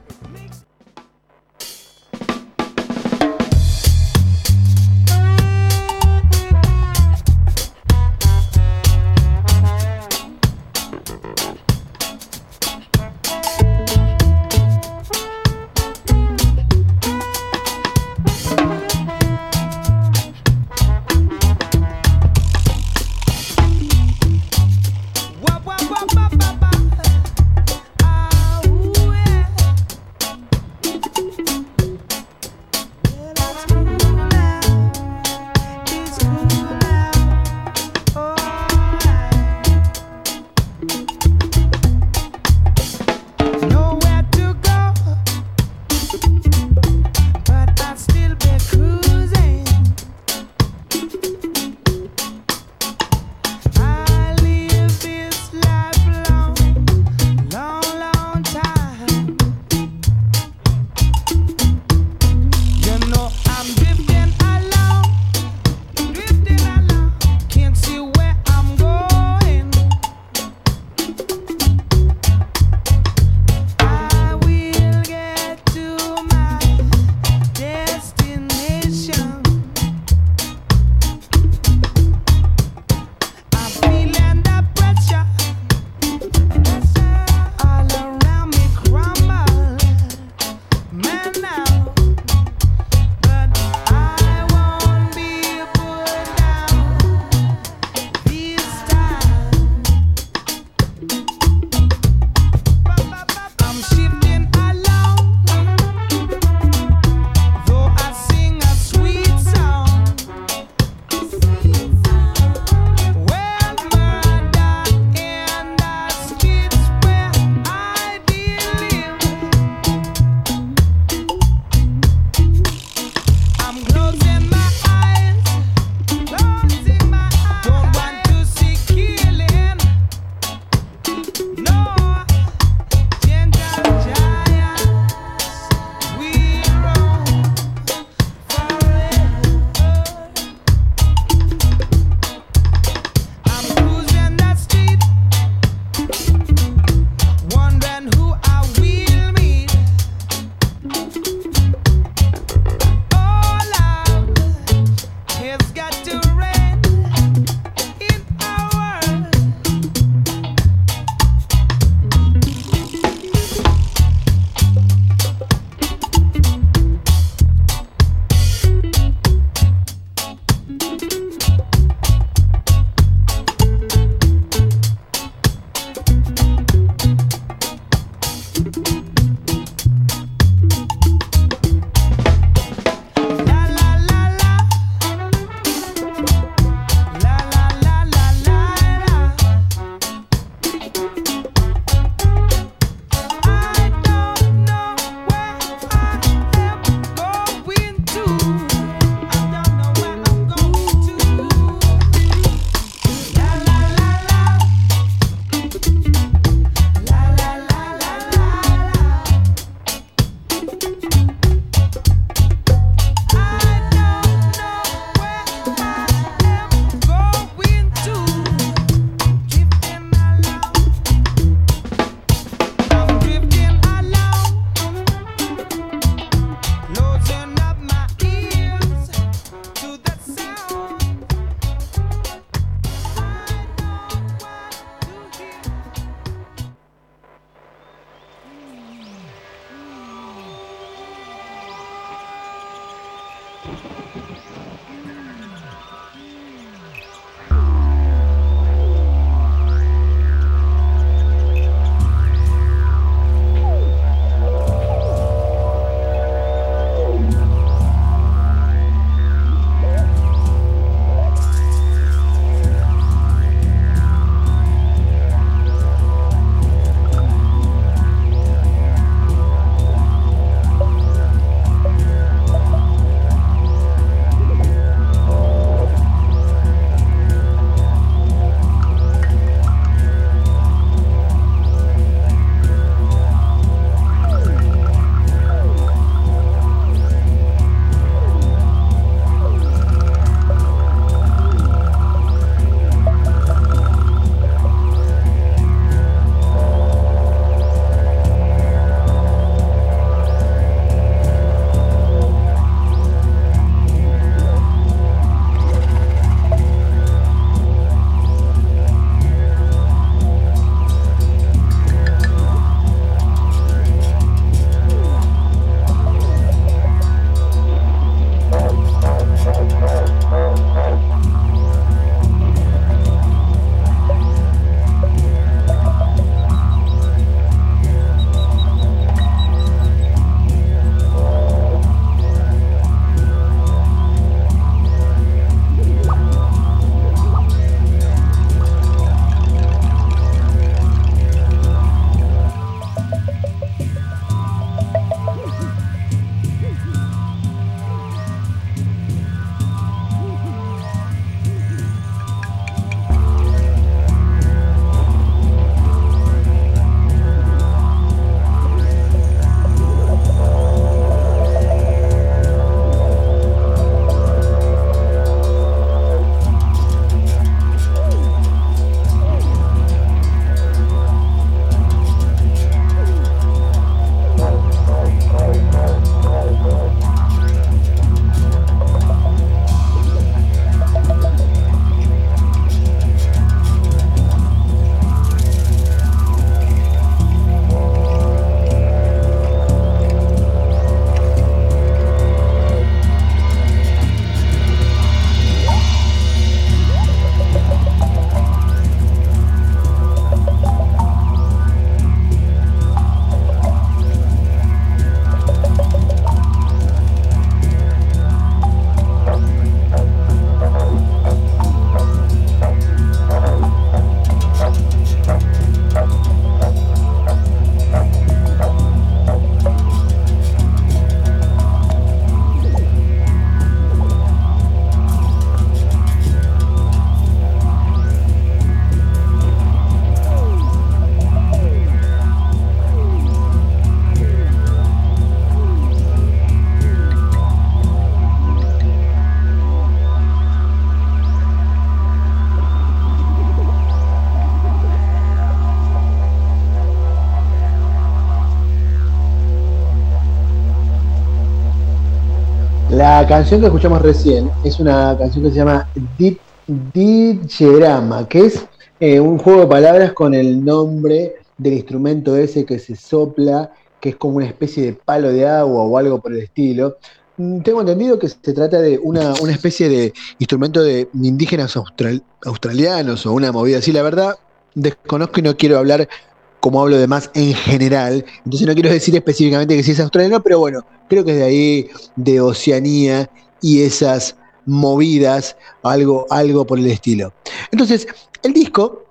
Canción que escuchamos recién es una canción que se llama Digerama, que es eh, un juego de palabras con el nombre del instrumento ese que se sopla, que es como una especie de palo de agua o algo por el estilo. Mm, Tengo entendido que se trata de una, una especie de instrumento de indígenas austral- australianos o una movida así. La verdad, desconozco y no quiero hablar como hablo de más en general. Entonces no quiero decir específicamente que si es australiano, pero bueno, creo que es de ahí, de Oceanía y esas movidas, algo, algo por el estilo. Entonces, el disco,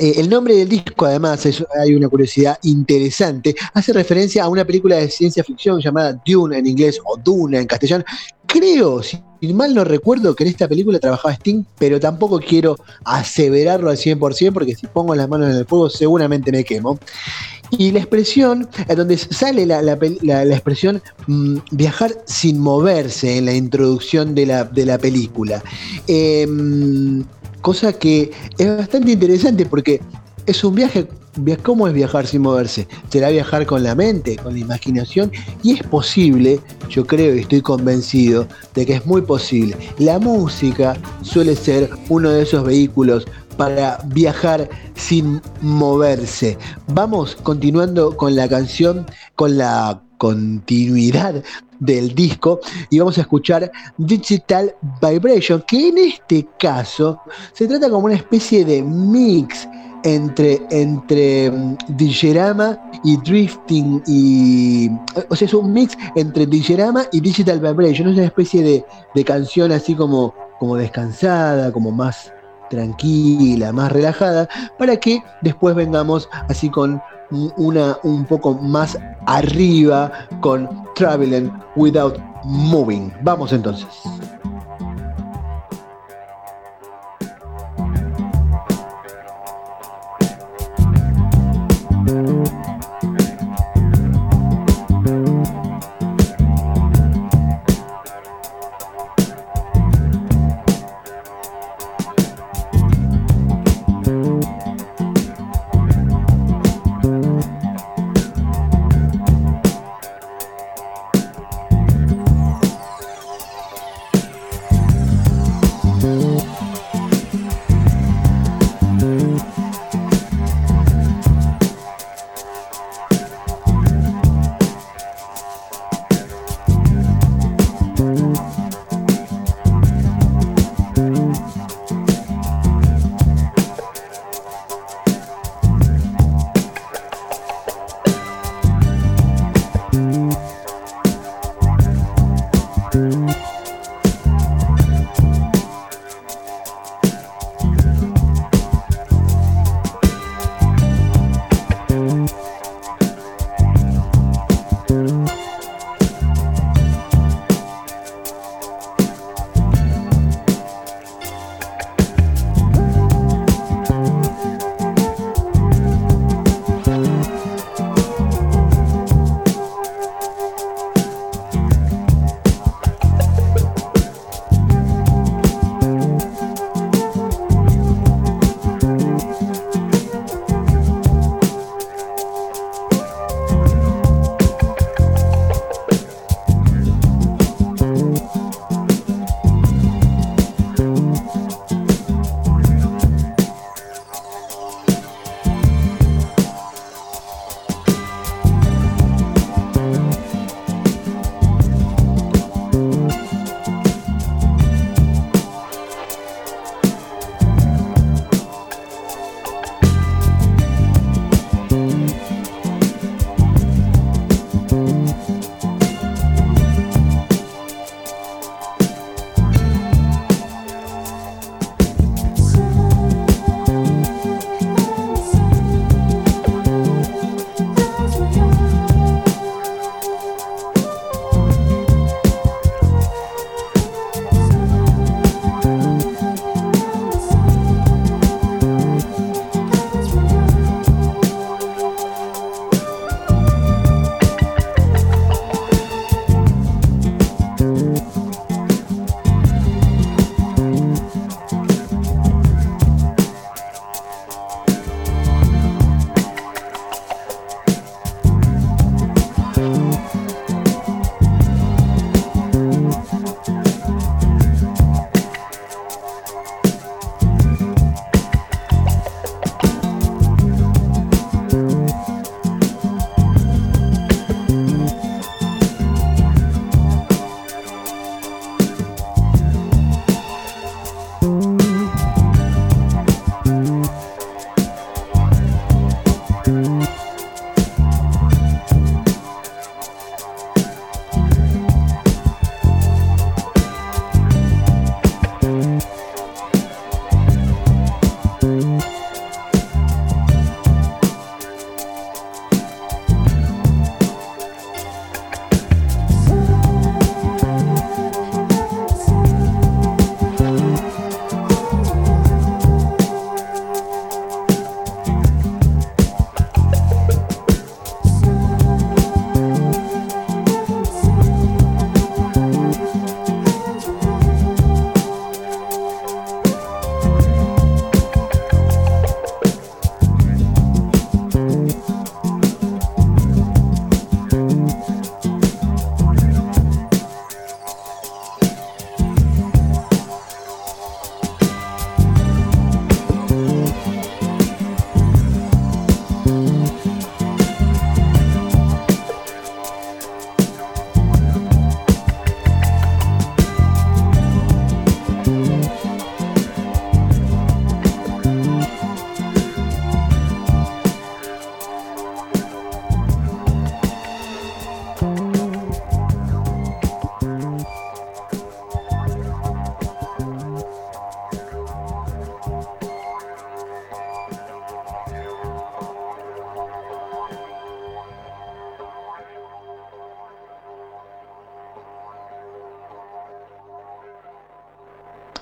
eh, el nombre del disco además, hay una curiosidad interesante, hace referencia a una película de ciencia ficción llamada Dune en inglés o Duna en castellano. Creo, si mal no recuerdo, que en esta película trabajaba Sting, pero tampoco quiero aseverarlo al 100% porque si pongo las manos en el fuego seguramente me quemo. Y la expresión, donde sale la, la expresión mm, viajar sin moverse en la introducción de la, de la película. Em, cosa que es bastante interesante porque es un viaje. via- ¿Cómo es viajar sin moverse? Será viajar con la mente, con la imaginación, y es posible, yo creo y estoy convencido de que es muy posible. La música suele ser uno de esos vehículos para viajar sin moverse. Vamos continuando con la canción, con la continuidad del disco y vamos a escuchar Digital Vibration, que en este caso se trata como una especie de mix entre, entre mm, Digerama y Drifting y... O sea, es un mix entre Digerama y Digital Vibration, es una especie de, de canción así como, como descansada, como más tranquila, más relajada, para que después vengamos así con una un poco más arriba con Traveling Without Moving. Vamos entonces.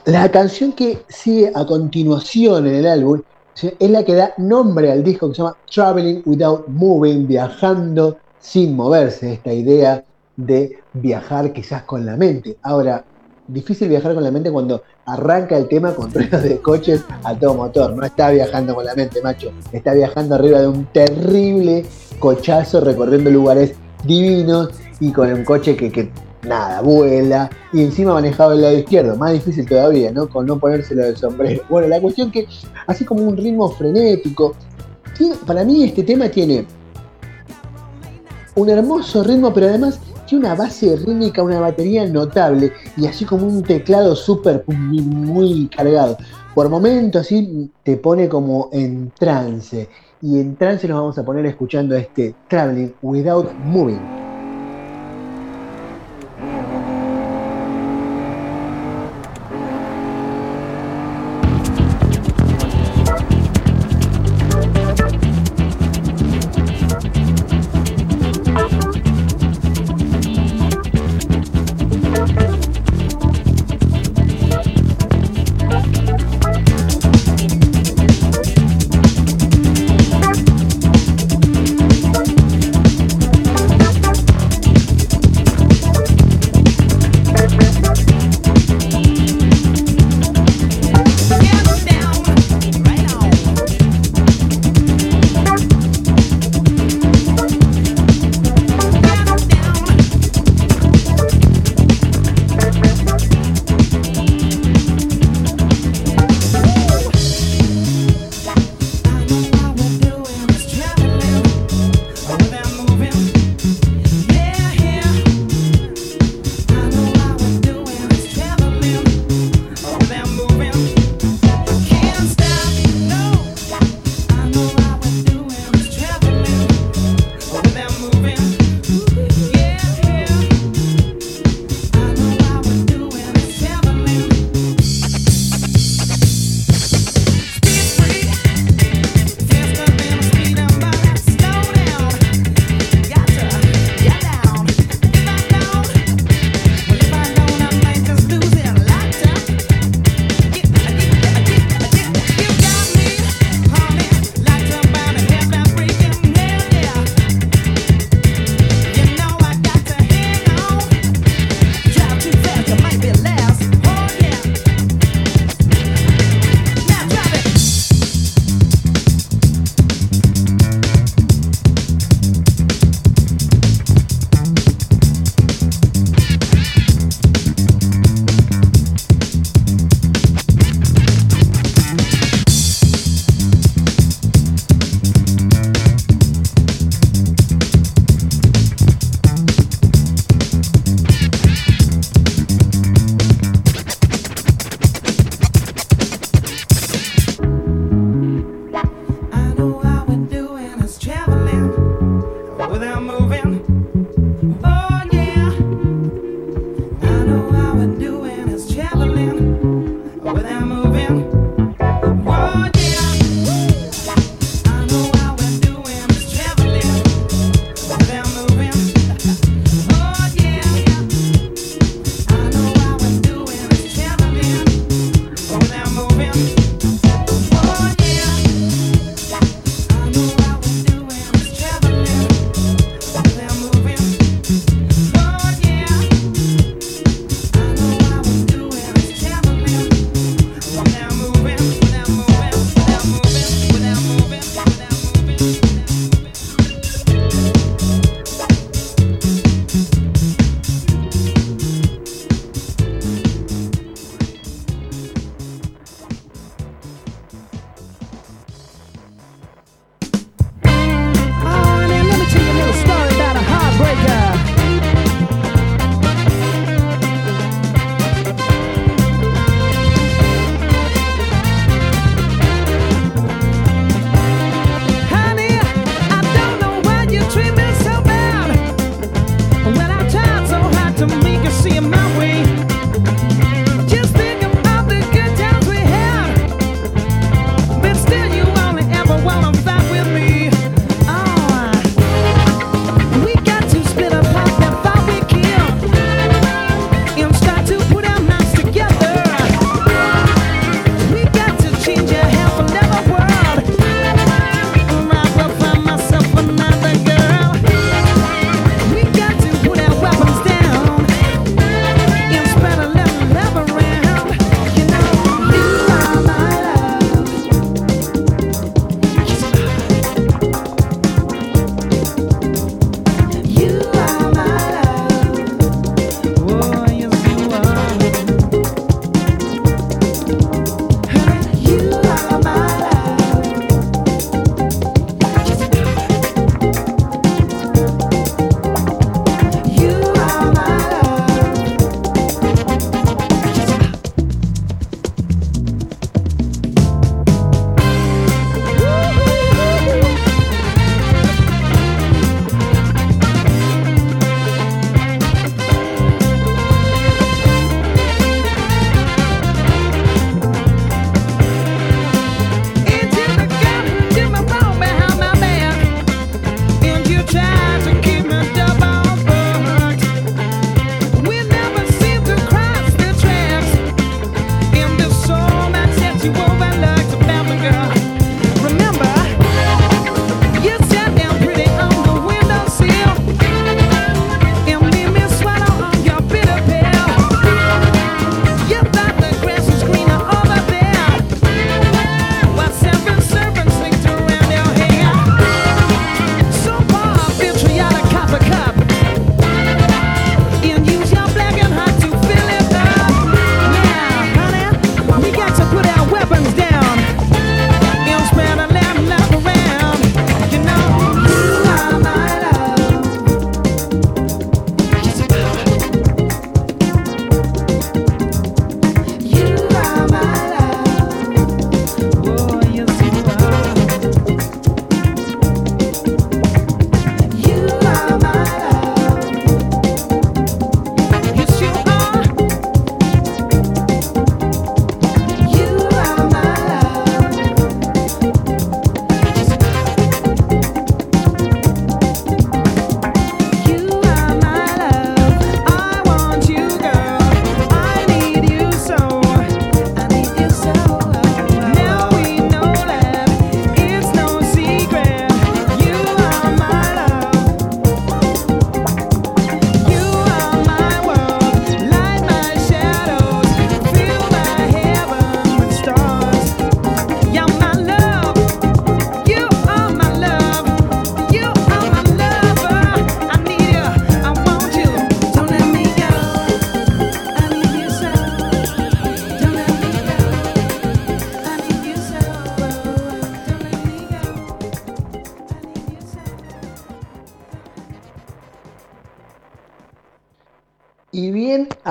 La canción que sigue a continuación en el álbum es la que da nombre al disco que se llama Traveling Without Moving, viajando sin moverse, esta idea de viajar quizás con la mente. Ahora, difícil viajar con la mente cuando arranca el tema con ruedas de coches a todo motor. No está viajando con la mente, macho. Está viajando arriba de un terrible cochazo recorriendo lugares divinos y con un coche que, que nada, vuela y encima manejado el lado izquierdo. Más difícil todavía, ¿no? Con no ponérselo del sombrero. Bueno, la cuestión que, así como un ritmo frenético, para mí este tema tiene un hermoso ritmo, pero además tiene una base rítmica, una batería notable y así como un teclado súper muy, muy cargado. Por momentos así te pone como en trance y en trance nos vamos a poner escuchando este Traveling Without Moving.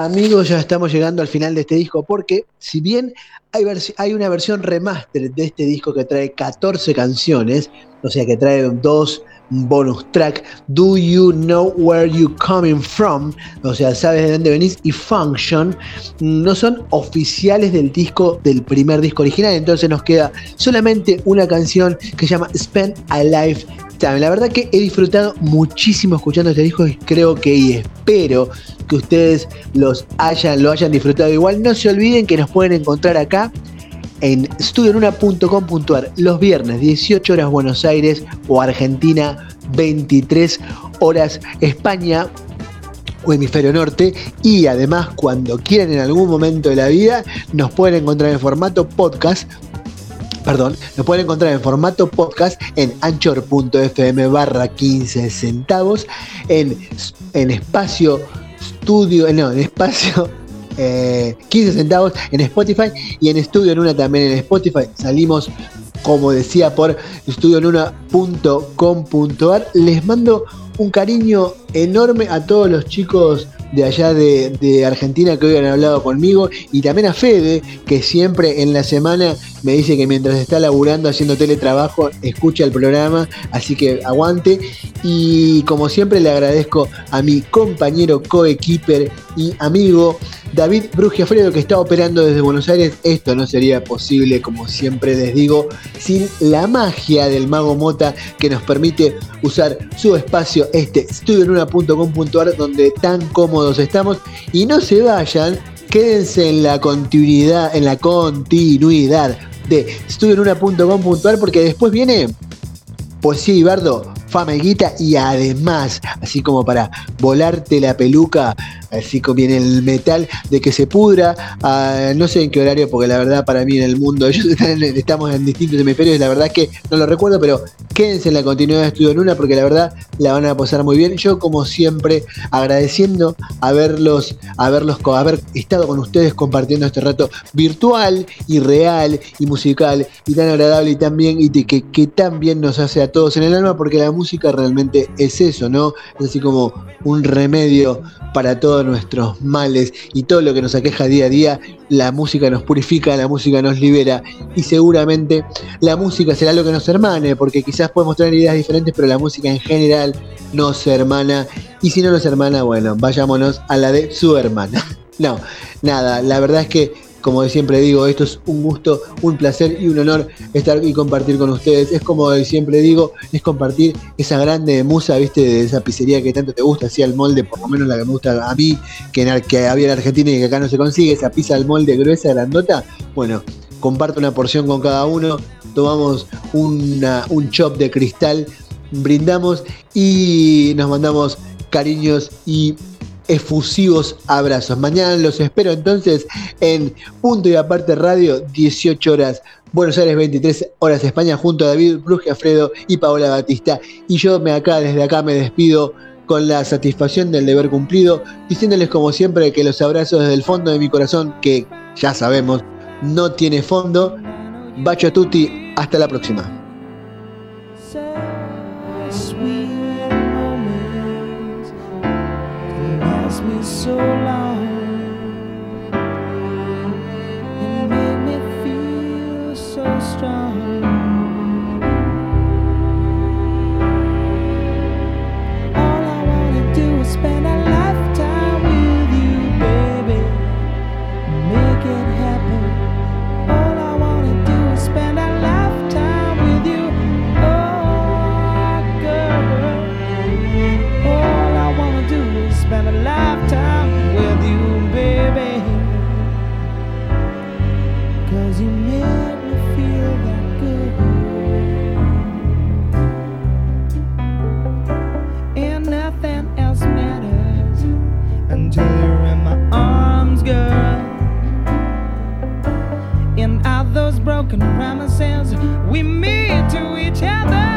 Amigos, ya estamos llegando al final de este disco porque si bien hay, hay, una versión remaster de este disco que trae 14 canciones, o sea que trae dos bonus track, Do You Know Where You Coming From, o sea, sabes de dónde venís, y Function, no son oficiales del disco, del primer disco original, entonces nos queda solamente una canción que se llama Spend a Life la verdad que he disfrutado muchísimo escuchando este disco y creo que y espero que ustedes los hayan, lo hayan disfrutado igual. No se olviden que nos pueden encontrar acá en studionuna.com.ar los viernes 18 horas Buenos Aires o Argentina 23 horas España o hemisferio norte. Y además cuando quieran en algún momento de la vida nos pueden encontrar en formato podcast perdón, nos pueden encontrar en formato podcast en anchor.fm barra 15 centavos, en, en espacio estudio, no, en espacio 15 eh, centavos en Spotify y en Estudio en también en Spotify. Salimos, como decía, por estudionuna.com.ar. Les mando un cariño enorme a todos los chicos de allá de, Argentina que hoy han hablado conmigo y también a Fede, que siempre en la semana me dice que mientras está laburando haciendo teletrabajo escucha el programa, así que aguante. Y como siempre le agradezco a mi compañero, coequiper y amigo David Brugiafredo que está operando desde Buenos Aires. Esto no sería posible, como siempre les digo, sin la magia del mago Mota que nos permite usar su espacio, este studionuna.com.ar, donde tan estamos. Y no se vayan, quédense en la continuidad, en la continuidad de studionuna.com.ar porque después viene Poesía y Fama y además, así como para volarte la peluca, así como viene el metal de que se pudra, ah, no sé en qué horario, porque la verdad para mí en el mundo, ellos estamos en distintos hemisferios, la verdad que no lo recuerdo, pero quédense en la continuidad de Estudio Luna porque la verdad la van a pasar muy bien. Yo como siempre agradeciendo haberlos, haberlos, haber estado con ustedes compartiendo este rato virtual y real y musical y tan agradable y tan bien y que, que tan bien nos hace a todos en el alma porque la música realmente es eso, ¿no? Es así como un remedio para todos nuestros males y todo lo que nos aqueja día a día. La música nos purifica, la música nos libera y seguramente la música será lo que nos hermane, porque quizás podemos tener ideas diferentes, pero la música en general nos hermana. Y si no nos hermana, bueno, vayámonos a la de su hermana. No, nada, la verdad es que como siempre digo, esto es un gusto, un placer y un honor estar y compartir con ustedes. Es como siempre digo, es compartir esa grande musa, viste, de esa pizzería que tanto te gusta, así al molde, por lo menos la que me gusta a mí, que, que había en Argentina y que acá no se consigue, esa pizza al molde gruesa, grandota. Bueno, comparto una porción con cada uno, tomamos una, un chop de cristal, brindamos y nos mandamos cariños y efusivos abrazos. Mañana los espero entonces en Punto y Aparte Radio, 18 horas. Buenos Aires 23 horas España junto a David Bruje Alfredo y Paola Batista. Y yo me acá, desde acá me despido con la satisfacción del deber cumplido, diciéndoles como siempre que los abrazos desde el fondo de mi corazón, que ya sabemos, no tiene fondo. Bacho tutti, hasta la próxima. So broken promises we made to each other.